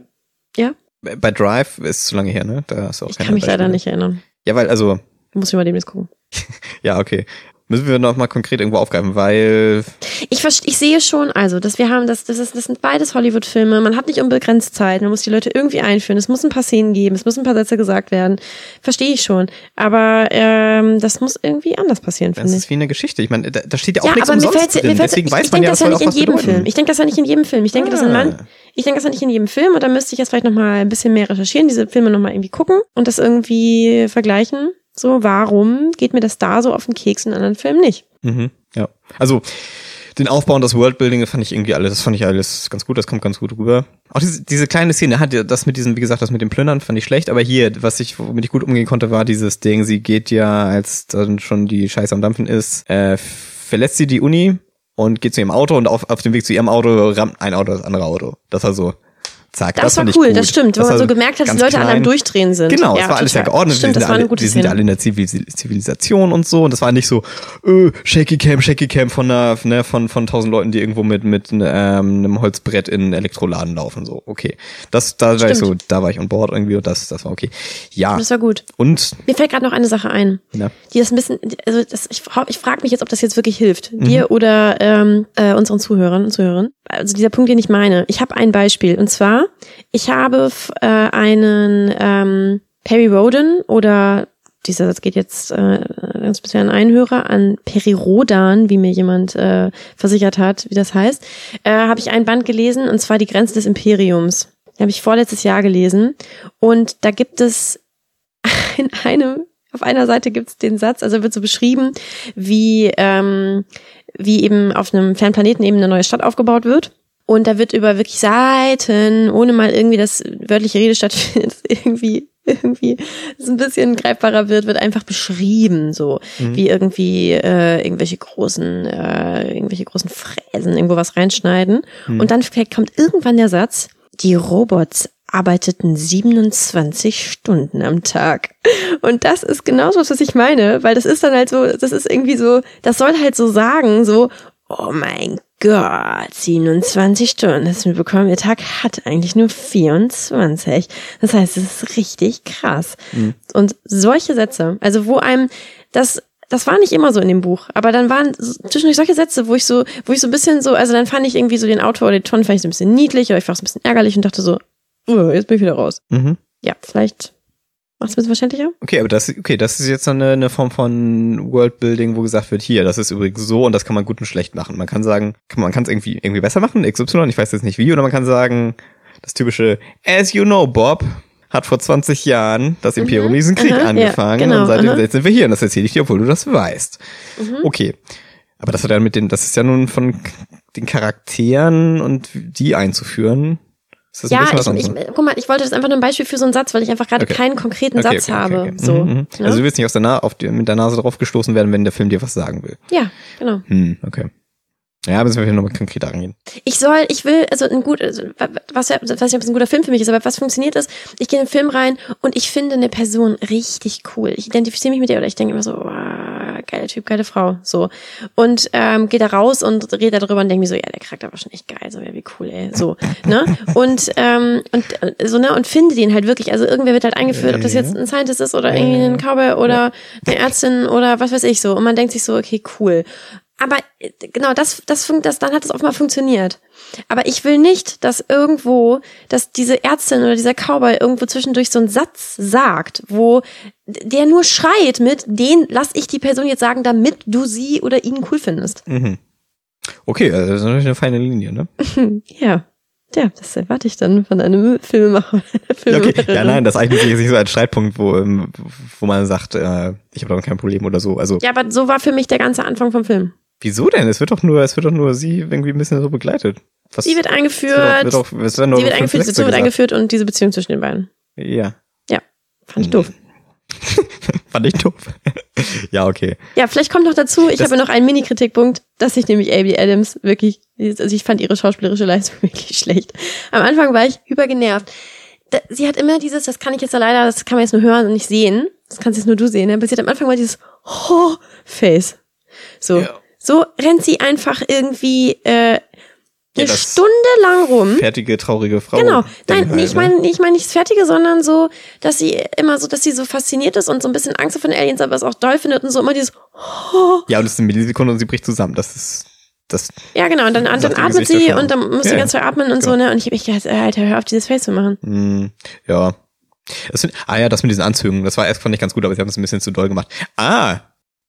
ja. Bei Drive ist es zu lange her, ne? Da hast du auch ich kann mich Beispiele. leider nicht erinnern. Ja, weil also. Muss ich mal demnächst gucken. ja, okay müssen wir noch mal konkret irgendwo aufgreifen, weil ich ich sehe schon, also, dass wir haben, das, das ist, das sind beides Hollywood-Filme. Man hat nicht unbegrenzt Zeit. Man muss die Leute irgendwie einführen. Es muss ein paar Szenen geben. Es müssen ein paar Sätze gesagt werden. Verstehe ich schon. Aber ähm, das muss irgendwie anders passieren. Das ist ich. wie eine Geschichte. Ich meine, da, da steht ja auch ja, nichts aber umsonst mir fällt's, drin. Mir fällt's, Deswegen ich, weiß ich man denke ja, das ja nicht in jedem. Film. Ich denke das ja nicht in jedem Film. Ich denke, ah. das in man, ich denke das ja nicht in jedem Film. Und da müsste ich jetzt vielleicht noch mal ein bisschen mehr recherchieren, diese Filme noch mal irgendwie gucken und das irgendwie vergleichen. So, warum geht mir das da so auf den Keks in anderen Filmen nicht? Mhm, ja. Also den Aufbau und das Worldbuilding fand ich irgendwie alles, das fand ich alles ganz gut, das kommt ganz gut rüber. Auch diese, diese kleine Szene hat das mit diesem, wie gesagt, das mit dem Plündern fand ich schlecht, aber hier, was ich, womit ich gut umgehen konnte, war dieses Ding, sie geht ja, als dann schon die Scheiße am Dampfen ist, äh, verlässt sie die Uni und geht zu ihrem Auto und auf, auf dem Weg zu ihrem Auto rammt ein Auto das andere Auto. Das war so Zack, Das, war fand ich cool, gut. das stimmt, wo man war so gemerkt hat, dass die Leute alle am klein. Durchdrehen sind. Genau, Ja, es war alles ja geordnet. Stimmt, wir das sind, war alle, wir sind alle in der Zivil Zivilisation und so. Und das war nicht so, äh, Shaky Cam, Shaky Cam von einer, ne, von, von tausend Leuten, die irgendwo mit, mit ähm, einem Holzbrett in einen Elektroladen laufen. So, okay. Das, da war ich so, da war ich on board irgendwie und das, das war okay. Ja. Das war gut. Und, Mir fällt gerade noch eine Sache ein, Ja. die das ein bisschen, also das, ich, ich frage mich jetzt, ob das jetzt wirklich hilft, Mhm. dir oder ähm, äh, unseren Zuhörern und Zuhörern. Also dieser Punkt, den ich meine. Ich habe ein Beispiel und zwar, ich habe äh, einen ähm, Perry Roden oder dieser Satz geht jetzt äh, ganz bisher an einen Hörer, an Perirodan, wie mir jemand äh, versichert hat, wie das heißt, äh, habe ich ein Band gelesen und zwar die Grenze des Imperiums. Den habe ich vorletztes Jahr gelesen und da gibt es in einem, auf einer Seite gibt es den Satz, also wird so beschrieben, wie, ähm, wie eben auf einem fernen Planeten eben eine neue Stadt aufgebaut wird. Und da wird über wirklich Seiten, ohne mal irgendwie das wörtliche Rede stattfindet, irgendwie irgendwie es ein bisschen greifbarer wird, wird einfach beschrieben, so wie irgendwie äh, irgendwelche großen, äh, irgendwelche großen Fräsen irgendwo was reinschneiden. Und dann vielleicht kommt irgendwann der Satz, die Robots arbeiteten 27 Stunden am Tag. Und das ist genau so, was ich meine, weil das ist dann halt so, das ist irgendwie so, das soll halt so sagen, so, oh mein Gott, 27 Stunden, hast du mitbekommen, ihr Tag hat eigentlich nur 24. Das heißt, es ist richtig krass. Und solche Sätze, also wo einem das das war nicht immer so in dem Buch, aber dann waren zwischendurch solche Sätze, wo ich so, wo ich so ein bisschen so, also dann fand ich irgendwie so den Autor oder den Ton fand ich so ein bisschen niedlich, oder ich war so ein bisschen ärgerlich und dachte so, oh, jetzt bin ich wieder raus. mhm. Ja, vielleicht macht es ein bisschen verständlicher. Okay, aber das, okay, das ist jetzt eine, eine Form von Worldbuilding, wo gesagt wird, hier, das ist übrigens so und das kann man gut und schlecht machen. Man kann sagen, kann, man kann es irgendwie, irgendwie besser machen, XY, ich weiß jetzt nicht wie, oder man kann sagen, das typische, as you know, Bob hat vor 20 Jahren das Imperium diesen Krieg Mhm. Aha, ja, angefangen genau, und seitdem aha. Mhm. sind wir hier und das erzähle ich dir, obwohl du das weißt. Okay. Aber das hat ja mit den, das ist ja nun von den Charakteren und die einzuführen. Ja, was ich, ich, guck mal, ich wollte das einfach nur ein Beispiel für so einen Satz, weil ich einfach gerade Okay. keinen konkreten Okay, Satz okay, habe. So, Mhm, ne? Also du willst nicht aus der Na auf die, mit der Nase drauf gestoßen werden, wenn der Film dir was sagen will. ja, genau. Hm, okay. Ja, müssen wir hier nochmal konkreter angehen. Ich soll, ich will, also ein gut, also, was, weiß nicht, ob es ein guter Film für mich ist, aber was funktioniert ist, ich gehe in den Film rein und ich finde eine Person richtig cool. Ich identifiziere mich mit ihr oder ich denke immer so, wow, geiler Typ, geile Frau, so. Und ähm, gehe da raus und rede darüber und denke mir so, ja, der Charakter war schon echt geil, so, ja, wie cool, ey, so, ne? Und, ähm, und äh, so, ne, und finde den halt wirklich, also irgendwer wird halt eingeführt, ob das jetzt ein Scientist ist oder irgendwie ein Cowboy oder eine Ärztin oder was weiß ich so. Und man denkt sich so, okay, cool. Aber äh, genau, das, das, das, dann hat es offenbar funktioniert. Aber ich will nicht, dass irgendwo, dass diese Ärztin oder dieser Cowboy irgendwo zwischendurch so einen Satz sagt, wo der nur schreit mit, den lass ich die Person jetzt sagen, damit du sie oder ihn cool findest. Okay, also das ist natürlich eine feine Linie, ne? Ja. Ja, das erwarte ich dann von einem Filmemacher okay. Ja, nein, das eignet sich jetzt nicht so als Streitpunkt, wo, ähm, wo man sagt, äh, ich habe doch kein Problem oder so. Also, Ja, aber so war für mich der ganze Anfang vom Film. Wieso denn? Es wird doch nur, es wird doch nur sie irgendwie ein bisschen so begleitet. Was, Sie wird eingeführt, wird doch, wird doch sie wird eingeführt, Situation wird eingeführt und diese Beziehung zwischen den beiden. Ja. Ja, fand ich doof. Fand ich doof. ja, okay. Ja, vielleicht kommt noch dazu, ich Das- habe noch einen Mini-Kritikpunkt, dass ich nämlich Amy Adams wirklich, also ich fand ihre schauspielerische Leistung wirklich schlecht. Am Anfang war ich übergenervt. Da, sie hat immer dieses, das kann ich jetzt leider, das kann man jetzt nur hören und nicht sehen, das kannst jetzt nur du sehen, aber sie hat am Anfang mal dieses Ho-Face. So, Ja. So rennt sie einfach irgendwie äh, eine das- Stunde lang rum. Fertige, traurige Frau. Genau. Nein, halt, ich ne? meine, ich meine nicht das Fertige, sondern so, dass sie immer so, dass sie so fasziniert ist und so ein bisschen Angst vor den Aliens, aber es auch doll findet und so immer dieses Ja, und es ist eine Millisekunde und sie bricht zusammen. Das ist, das, Ja, genau. Und dann, dann atmet ja sie schon. und dann muss sie Ja, ganz doll atmen und so, ne? Und ich hab echt gedacht, Alter, hör auf, dieses Face zu machen. Hm, ja. Sind, ah ja, das mit diesen Anzügen, das war erst fand ich ganz gut, aber sie haben es ein bisschen zu doll gemacht. Ah,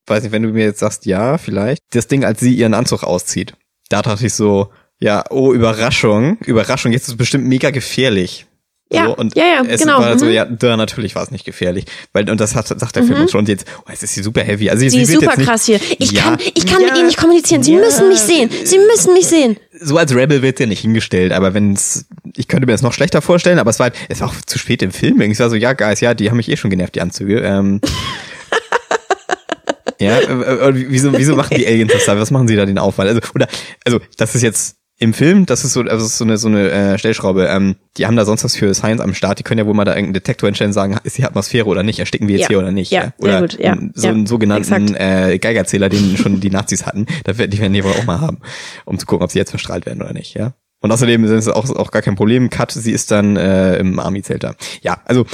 weiß nicht, wenn du mir jetzt sagst, ja, vielleicht. Das Ding, als sie ihren Anzug auszieht, da dachte ich so, ja, oh, Überraschung, Überraschung, jetzt ist es bestimmt mega gefährlich. Ja, so, und ja, ja, es genau, War so, mhm. ja, da natürlich war es nicht gefährlich, weil und das hat, sagt der Film uns schon. Und jetzt, oh, jetzt ist sie super heavy. Also Sie sie ist wird super jetzt nicht, krass hier. Ich Ja, kann, ich kann ja, mit Ihnen nicht kommunizieren. Sie ja. müssen mich sehen. Sie müssen mich sehen. so als Rebel wird der nicht hingestellt, aber wenn's, ich könnte mir das noch schlechter vorstellen, aber es war, halt- es war auch zu spät im Film. Ich war so, ja, Guys, ja, die haben mich eh schon genervt, die Anzüge. Ähm, ja, äh, äh, wieso, wieso machen die Aliens das da? Was machen sie da den Aufwand? Also, oder, also, das ist jetzt, im Film, das ist so, also das ist so eine, so eine äh, Stellschraube, ähm, die haben da sonst was für Science am Start, die können ja wohl mal da irgendeinen Detektor hinstellen und sagen, ist die Atmosphäre oder nicht, ersticken wir jetzt Ja. hier oder nicht. Ja, Oder sehr gut, ja, so ja, einen sogenannten exakt. äh, Geigerzähler, den schon die Nazis hatten, da werden die werden die wohl auch mal haben, um zu gucken, ob sie jetzt verstrahlt werden oder nicht, ja. Und außerdem ist es auch, auch gar kein Problem. Cut, sie ist dann äh, im Army-Zelt da. Ja, also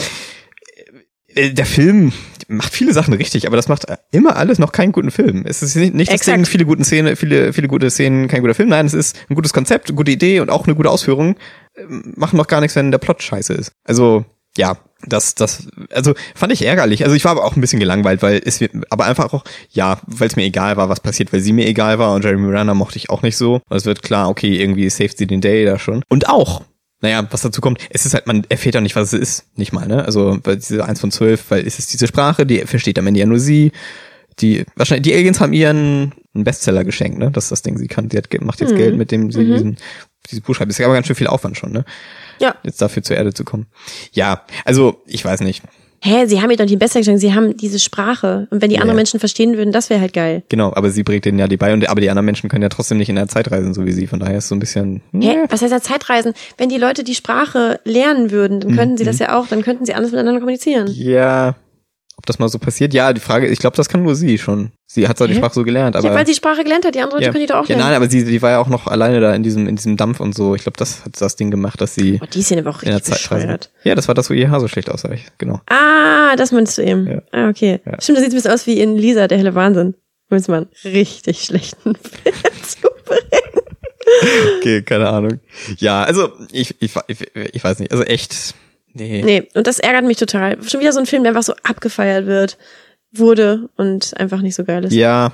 äh, der Film macht viele Sachen richtig, aber das macht immer alles noch keinen guten Film. Es ist nicht, nicht das. Ding, viele guten Szenen, viele, viele gute Szenen, kein guter Film. Nein, es ist ein gutes Konzept, eine gute Idee und auch eine gute Ausführung. Ähm, Machen noch gar nichts, wenn der Plot scheiße ist. Also, ja, das, das, also fand ich ärgerlich. Also ich war aber auch ein bisschen gelangweilt, weil es mir, aber einfach auch, ja, weil es mir egal war, was passiert, weil sie mir egal war und Jeremy Renner mochte ich auch nicht so. Und es wird klar, okay, irgendwie saved sie den Day da schon. Und auch, naja, was dazu kommt, es ist halt, man erfährt ja nicht, was es ist. Nicht mal, ne? Also, weil diese eins von zwölf, weil es ist diese Sprache, die versteht am Ende ja nur sie. Die, wahrscheinlich, die Aliens haben ihren einen Bestseller geschenkt, ne? Das ist das Ding. Sie kann, sie hat, macht jetzt Geld, mit dem sie diesen, dieses Buch schreibt. Das ist aber ganz schön viel Aufwand schon, ne? Ja. Jetzt dafür zur Erde zu kommen. Ja, also, ich weiß nicht. Hä, sie haben ihr doch nicht besser geschenkt, sie haben diese Sprache. Und wenn die anderen Ja. Menschen verstehen würden, das wäre halt geil. Genau, aber sie bringt denen ja die bei und, aber die anderen Menschen können ja trotzdem nicht in der Zeit reisen, so wie sie. Von daher ist so ein bisschen, Hä? Was heißt ja Zeitreisen? Wenn die Leute die Sprache lernen würden, dann könnten sie das ja auch, dann könnten sie anders miteinander kommunizieren. ja, ob das mal so passiert? Ja, die Frage, ich glaube, das kann nur sie schon. Sie hat zwar die? Sprache so gelernt, aber. ja, weil sie Sprache gelernt hat, die anderen Leute ja, können die doch auch ja, lernen. nein, aber sie, die war ja auch noch alleine da in diesem, in diesem Dampf und so. Ich glaube, das hat das Ding gemacht, dass sie oh, die ist ja aber auch in der richtig bescheuert. Ja, das war das, wo ihr Haar so schlecht aussah. Genau. Ah, das meinst du eben. Ja. Ah, okay. Ja. Stimmt, das sieht ein bisschen aus wie in Lisa, der helle Wahnsinn. Müssen wir einen richtig schlechten Film zu bringen. Okay, keine Ahnung. Ja, also, ich, ich, ich, ich weiß nicht. Also echt, nee. Nee, und das ärgert mich total. Schon wieder so ein Film, der einfach so abgefeiert wird, wurde und einfach nicht so geil ist. Ja.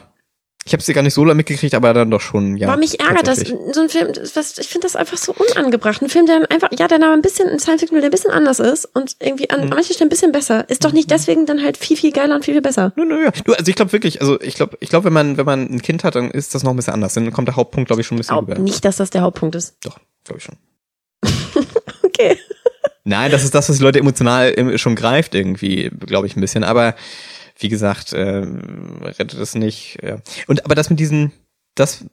Ich habe sie gar nicht so lange mitgekriegt, aber dann doch schon, ja. Aber mich ärgert das, so ein Film, was, ich finde das einfach so unangebracht. Ein Film, der dann einfach, ja, der da ein bisschen ein Science Fiction, der ein bisschen anders ist und irgendwie an Mhm. manchen Stellen ein bisschen besser, ist doch nicht deswegen dann halt viel, viel geiler und viel, viel besser. Nö, nö, ja. Du, also ich glaube wirklich, also ich glaube, ich glaube, wenn man, wenn man ein Kind hat, dann ist das noch ein bisschen anders. Dann kommt der Hauptpunkt, glaube ich, schon ein bisschen Glaub rüber. nicht, dass das der Hauptpunkt ist. Doch, glaube ich schon. Okay. Nein, das ist das, was die Leute emotional schon greift irgendwie, glaube ich, ein bisschen. Aber wie gesagt, äh, rettet es nicht. Ja. Und aber das mit diesen, dass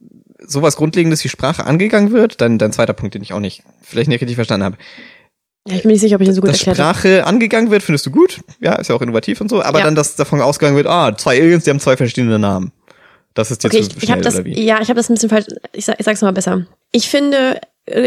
sowas Grundlegendes wie Sprache angegangen wird, dann dein zweiter Punkt, den ich auch nicht, vielleicht nicht richtig verstanden habe. Ja, ich bin nicht sicher, ob ich den so gut dass erklärt habe. Sprache angegangen wird, findest du gut. Ja, ist ja auch innovativ und so. Aber Ja. dann, dass davon ausgegangen wird, ah, zwei Aliens, die haben zwei verschiedene Namen. Das ist jetzt Okay, zu ich, ich schnell, habe das, ja, ich habe das ein bisschen falsch. Ich, sag, ich sag's mal besser. Ich finde,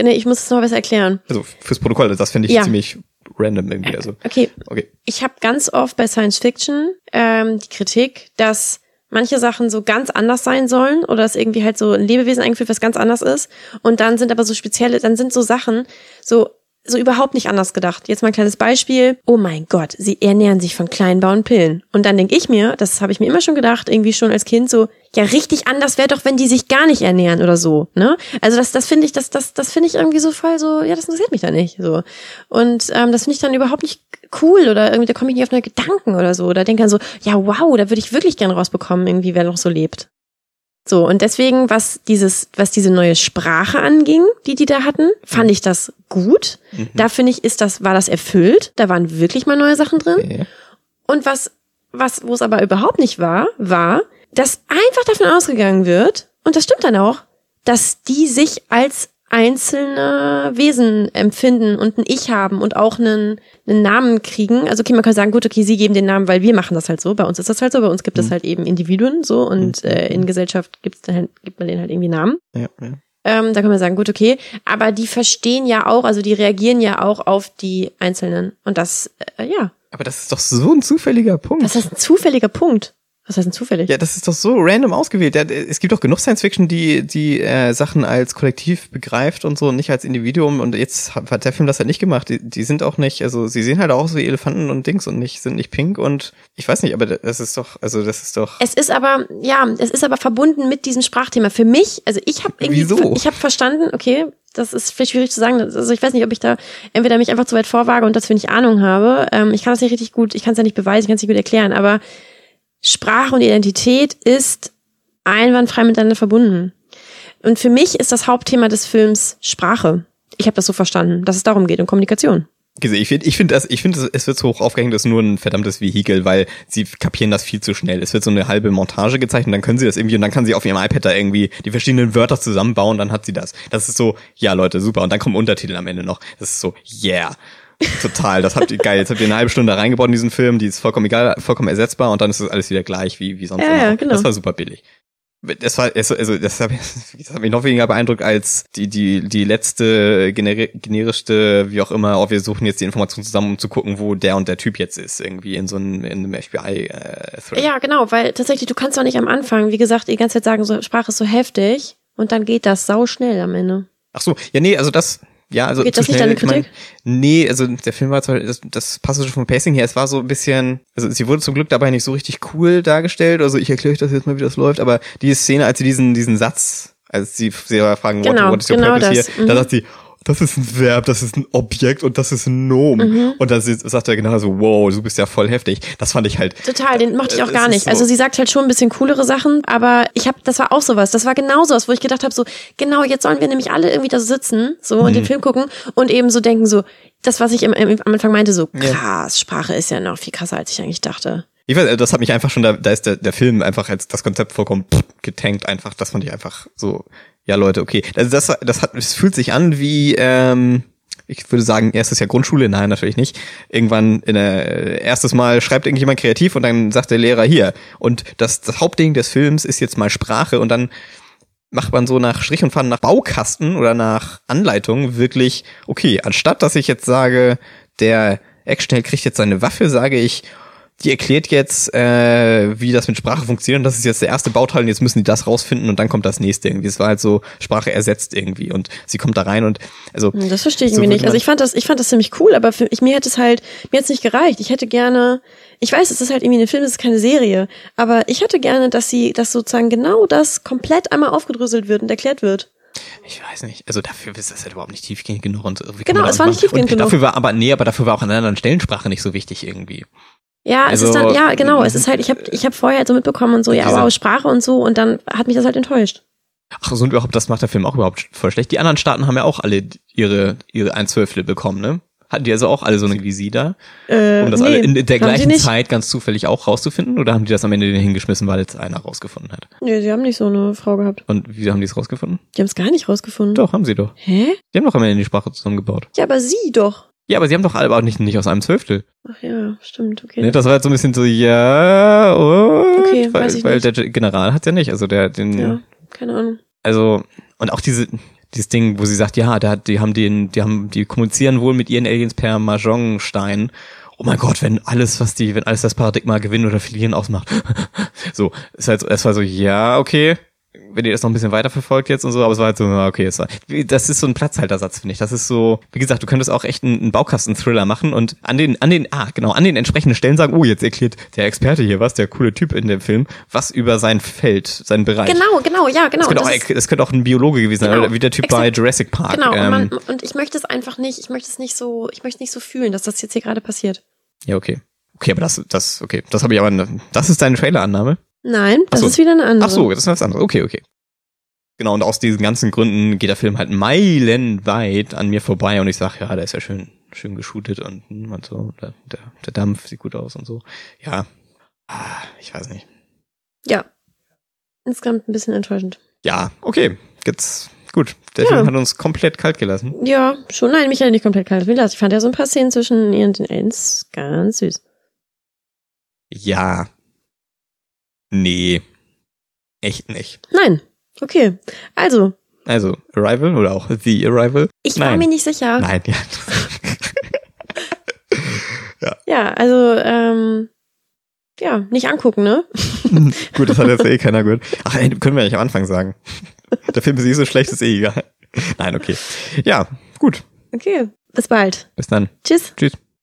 nee, ich muss es noch besser erklären. Also fürs Protokoll, das finde ich Ja. ziemlich random irgendwie. Also, Okay, okay. ich habe ganz oft bei Science Fiction ähm, die Kritik, dass manche Sachen so ganz anders sein sollen oder dass irgendwie halt so ein Lebewesen eingeführt, was ganz anders ist. Und dann sind aber so spezielle, dann sind so Sachen so so überhaupt nicht anders gedacht. Jetzt mal ein kleines Beispiel. Oh mein Gott, sie ernähren sich von kleinbauen Pillen. Und dann denke ich mir, das habe ich mir immer schon gedacht, irgendwie schon als Kind so, ja, richtig anders wäre doch, wenn die sich gar nicht ernähren oder so, ne? Also das, das finde ich, das, das, das finde ich irgendwie so voll so, ja, das interessiert mich da nicht, so. Und ähm, das finde ich dann überhaupt nicht cool oder irgendwie, da komme ich nicht auf neue Gedanken oder so. Oder denke dann so, ja, wow, da würde ich wirklich gern rausbekommen, irgendwie, wer noch so lebt. So, und deswegen, was dieses, was diese neue Sprache anging, die die da hatten, fand ich das gut. Da finde ich, ist das, war das erfüllt. Da waren wirklich mal neue Sachen drin. okay. Und was, was, wo es aber überhaupt nicht war, war, dass einfach davon ausgegangen wird, und das stimmt dann auch, dass die sich als einzelne Wesen empfinden und ein Ich haben und auch einen, einen Namen kriegen. Also okay, man kann sagen, gut, okay, sie geben den Namen, weil wir machen das halt so. Bei uns ist das halt so. Bei uns gibt es halt eben Individuen so und äh, in Gesellschaft gibt's dann halt, gibt man denen halt irgendwie Namen. Ja, ja. Ähm, da kann man sagen, gut, okay. Aber die verstehen ja auch, also die reagieren ja auch auf die Einzelnen. Und das, äh, ja, Aber das ist doch so ein zufälliger Punkt. das ist ein zufälliger Punkt. Was heißt denn zufällig? Ja, das ist doch so random ausgewählt. Ja, es gibt doch genug Science Fiction, die die äh, Sachen als Kollektiv begreift und so, und nicht als Individuum. Und jetzt hat hat der Film das halt nicht gemacht. Die, die sind auch nicht, also sie sehen halt auch so wie Elefanten und Dings und nicht sind nicht pink. Und ich weiß nicht, aber das ist doch, also das ist doch. Es ist aber, ja, es ist aber verbunden mit diesem Sprachthema. Für mich, also ich habe irgendwie, Wieso? ich habe verstanden, okay, das ist vielleicht schwierig zu sagen. Also ich weiß nicht, ob ich da entweder mich einfach zu weit vorwage und dafür nicht Ahnung habe. Ähm, ich kann das nicht richtig gut, ich kann es ja nicht beweisen, ich kann es nicht gut erklären, aber Sprache und Identität ist einwandfrei miteinander verbunden. Und für mich ist das Hauptthema des Films Sprache. Ich habe das so verstanden, dass es darum geht, um Kommunikation. Ich finde, ich finde das, es wird so hoch aufgehängt, das ist nur ein verdammtes Vehikel, weil sie kapieren das viel zu schnell. Es wird so eine halbe Montage gezeigt und dann können sie das irgendwie und dann kann sie auf ihrem iPad da irgendwie die verschiedenen Wörter zusammenbauen, dann hat sie das. Das ist so, ja Leute, super. Und dann kommen Untertitel am Ende noch. Das ist so, yeah. Total, das habt ihr geil. Jetzt habt ihr eine halbe Stunde reingebaut in diesen Film, die ist vollkommen egal, vollkommen ersetzbar und dann ist es alles wieder gleich wie, wie sonst ja, immer. Ja, genau. Das war super billig. Das war, also, also das hat, das hat mich noch weniger beeindruckt als die, die, die letzte gener generischste, wie auch immer, oh, wir suchen jetzt die Informationen zusammen, um zu gucken, wo der und der Typ jetzt ist, irgendwie in so einem, in einem FBI. Äh, ja, genau, weil tatsächlich, du kannst doch nicht am Anfang, wie gesagt, die ganze Zeit sagen, so, Sprache ist so heftig und dann geht das sau schnell am Ende. Ach so, ja, nee, also das, ja, also Geht zu das nicht schnell, deine ich mein, Kritik? nee, also der Film war zwar, das, das passte schon vom Pacing her, es war so ein bisschen, also sie wurde zum Glück dabei nicht so richtig cool dargestellt, also ich erkläre euch das jetzt mal, wie das läuft, aber die Szene, als sie diesen, diesen Satz, als sie, sie fragen, Genau, what, what is your genau purpose das, here, da mhm. sagt sie, das ist ein Verb, das ist ein Objekt und das ist ein Nom. Mhm. Und dann sagt er genau so, wow, du bist ja voll heftig. Das fand ich halt, Total, den mochte ich auch Äh, gar nicht. so- Also sie sagt halt schon ein bisschen coolere Sachen, aber ich habe, das war auch sowas. Das war genau sowas, wo ich gedacht habe, so genau jetzt sollen wir nämlich alle irgendwie da sitzen, so und Mhm. den Film gucken und eben so denken so, das was ich im, im, am Anfang meinte, so krass, Sprache ist ja noch viel krasser als ich eigentlich dachte. ich weiß, das hat mich einfach schon, da, da ist der, der Film einfach als das Konzept vollkommen getankt einfach. Das fand ich einfach so, ja Leute, okay. Also das, das hat, es fühlt sich an wie, ähm, ich würde sagen, erstes Jahr Grundschule, nein, natürlich nicht. Irgendwann in der, erstes Mal schreibt irgendjemand kreativ und dann sagt der Lehrer hier. Und das, das Hauptding des Films ist jetzt mal Sprache und dann macht man so nach Strich und Faden, nach Baukasten oder nach Anleitung wirklich, okay, anstatt dass ich jetzt sage, der Actionheld kriegt jetzt seine Waffe, sage ich, die erklärt jetzt, äh, wie das mit Sprache funktioniert. Und das ist jetzt der erste Bauteil und jetzt müssen die das rausfinden und dann kommt das nächste irgendwie. Es war halt so Sprache ersetzt irgendwie und sie kommt da rein und also Hm, Das verstehe ich So irgendwie würde nicht. Also ich fand das, ich fand das ziemlich cool, aber für ich, mir hätte es halt, mir hätte es nicht gereicht. Ich hätte gerne, ich weiß, es ist halt irgendwie ein Film, es ist keine Serie, aber ich hätte gerne, dass sie, dass sozusagen genau das komplett einmal aufgedröselt wird und erklärt wird. ich weiß nicht, also dafür ist das halt überhaupt nicht tiefgehend genug und wie kann Genau, es war nicht tiefgehend und genug. Dafür war aber nee, aber dafür war auch an anderen Stellen Sprache nicht so wichtig irgendwie. Ja, es ist Also, dann, ja, genau, es ist halt, ich habe ich hab vorher halt so mitbekommen und so, ja, wow, Sprache und so und dann hat mich das halt enttäuscht. Ach so, und überhaupt, das macht der Film auch überhaupt voll schlecht. Die anderen Staaten haben ja auch alle ihre, ihre ein Zwölftel bekommen, ne? Hatten die also auch alle so eine wie sie da? Äh, Um das nee, alle in der haben die gleichen. Zeit ganz zufällig auch rauszufinden? Oder haben die das am Ende hingeschmissen, weil jetzt einer rausgefunden hat? Nee, sie haben nicht so eine Frau gehabt. Und wie haben die es rausgefunden? Die haben es gar nicht rausgefunden. Doch, haben sie doch. Hä? Die haben doch am Ende die Sprache zusammengebaut. Ja, aber sie doch. Ja, aber sie haben doch alle auch nicht, nicht aus einem Zwölftel. Ach ja, stimmt, okay. Ne? Das war halt so ein bisschen so, ja, oh, Okay, weil, weiß ich weil nicht. der General hat ja nicht, also der, den, Ja, keine Ahnung. Also, und auch diese, dieses Ding, wo sie sagt, ja, hat, die haben den, die haben, die kommunizieren wohl mit ihren Aliens per Mahjong-Stein. Oh mein Gott, wenn alles, was die, wenn alles das Paradigma gewinnen oder verlieren ausmacht. so, es war, halt, so- es war so, ja, okay, wenn ihr das noch ein bisschen weiter verfolgt jetzt und so, aber es war halt so, okay, es war, das ist so ein Platzhaltersatz, finde ich. Das ist so, wie gesagt, du könntest auch echt einen, Baukasten-Thriller machen und an den, an den, ah, genau, an den entsprechenden Stellen sagen, oh, jetzt erklärt der Experte hier was, der coole Typ in dem Film, was über sein Feld, seinen Bereich. Genau, genau, ja, genau. Das könnte, das auch, ist- das könnte auch ein Biologe gewesen sein, Genau, oder wie der Typ exakt. bei Jurassic Park. Genau, und, ähm, man, und ich möchte es einfach nicht, ich möchte es nicht so, ich möchte nicht so fühlen, dass das jetzt hier gerade passiert. ja, okay. Okay, aber das, das, okay, das habe ich aber, das ist deine Trailer-Annahme? Nein, das so. ist wieder eine andere. Ach so, das ist was anderes. Okay, okay. Genau, und aus diesen ganzen Gründen geht der Film halt meilenweit an mir vorbei und ich sag, ja, der ist ja schön, schön geshootet und, hm, und so, der, der, der Dampf sieht gut aus und so. Ja, ah, ich weiß nicht. Ja. Insgesamt ein bisschen enttäuschend. Ja, okay, jetzt, gut. Der Ja. Film hat uns komplett kalt gelassen. Ja, schon. Nein, mich hat er nicht komplett kalt gelassen. Ich fand ja so ein paar Szenen zwischen ihr und den Aliens ganz süß. Ja. Nee. Echt nicht. Nein. Okay. Also, Also, Arrival oder auch The Arrival? ich war Nein. mir nicht sicher. Nein, ja. Ja, also, ähm, ja, nicht angucken, ne? Gut, das hat jetzt eh keiner gehört. Ach, ey, können wir eigentlich am Anfang sagen. Der Film ist eh so schlecht, ist eh egal. Nein, okay. Ja, gut. Okay. Bis bald. Bis dann. Tschüss. Tschüss.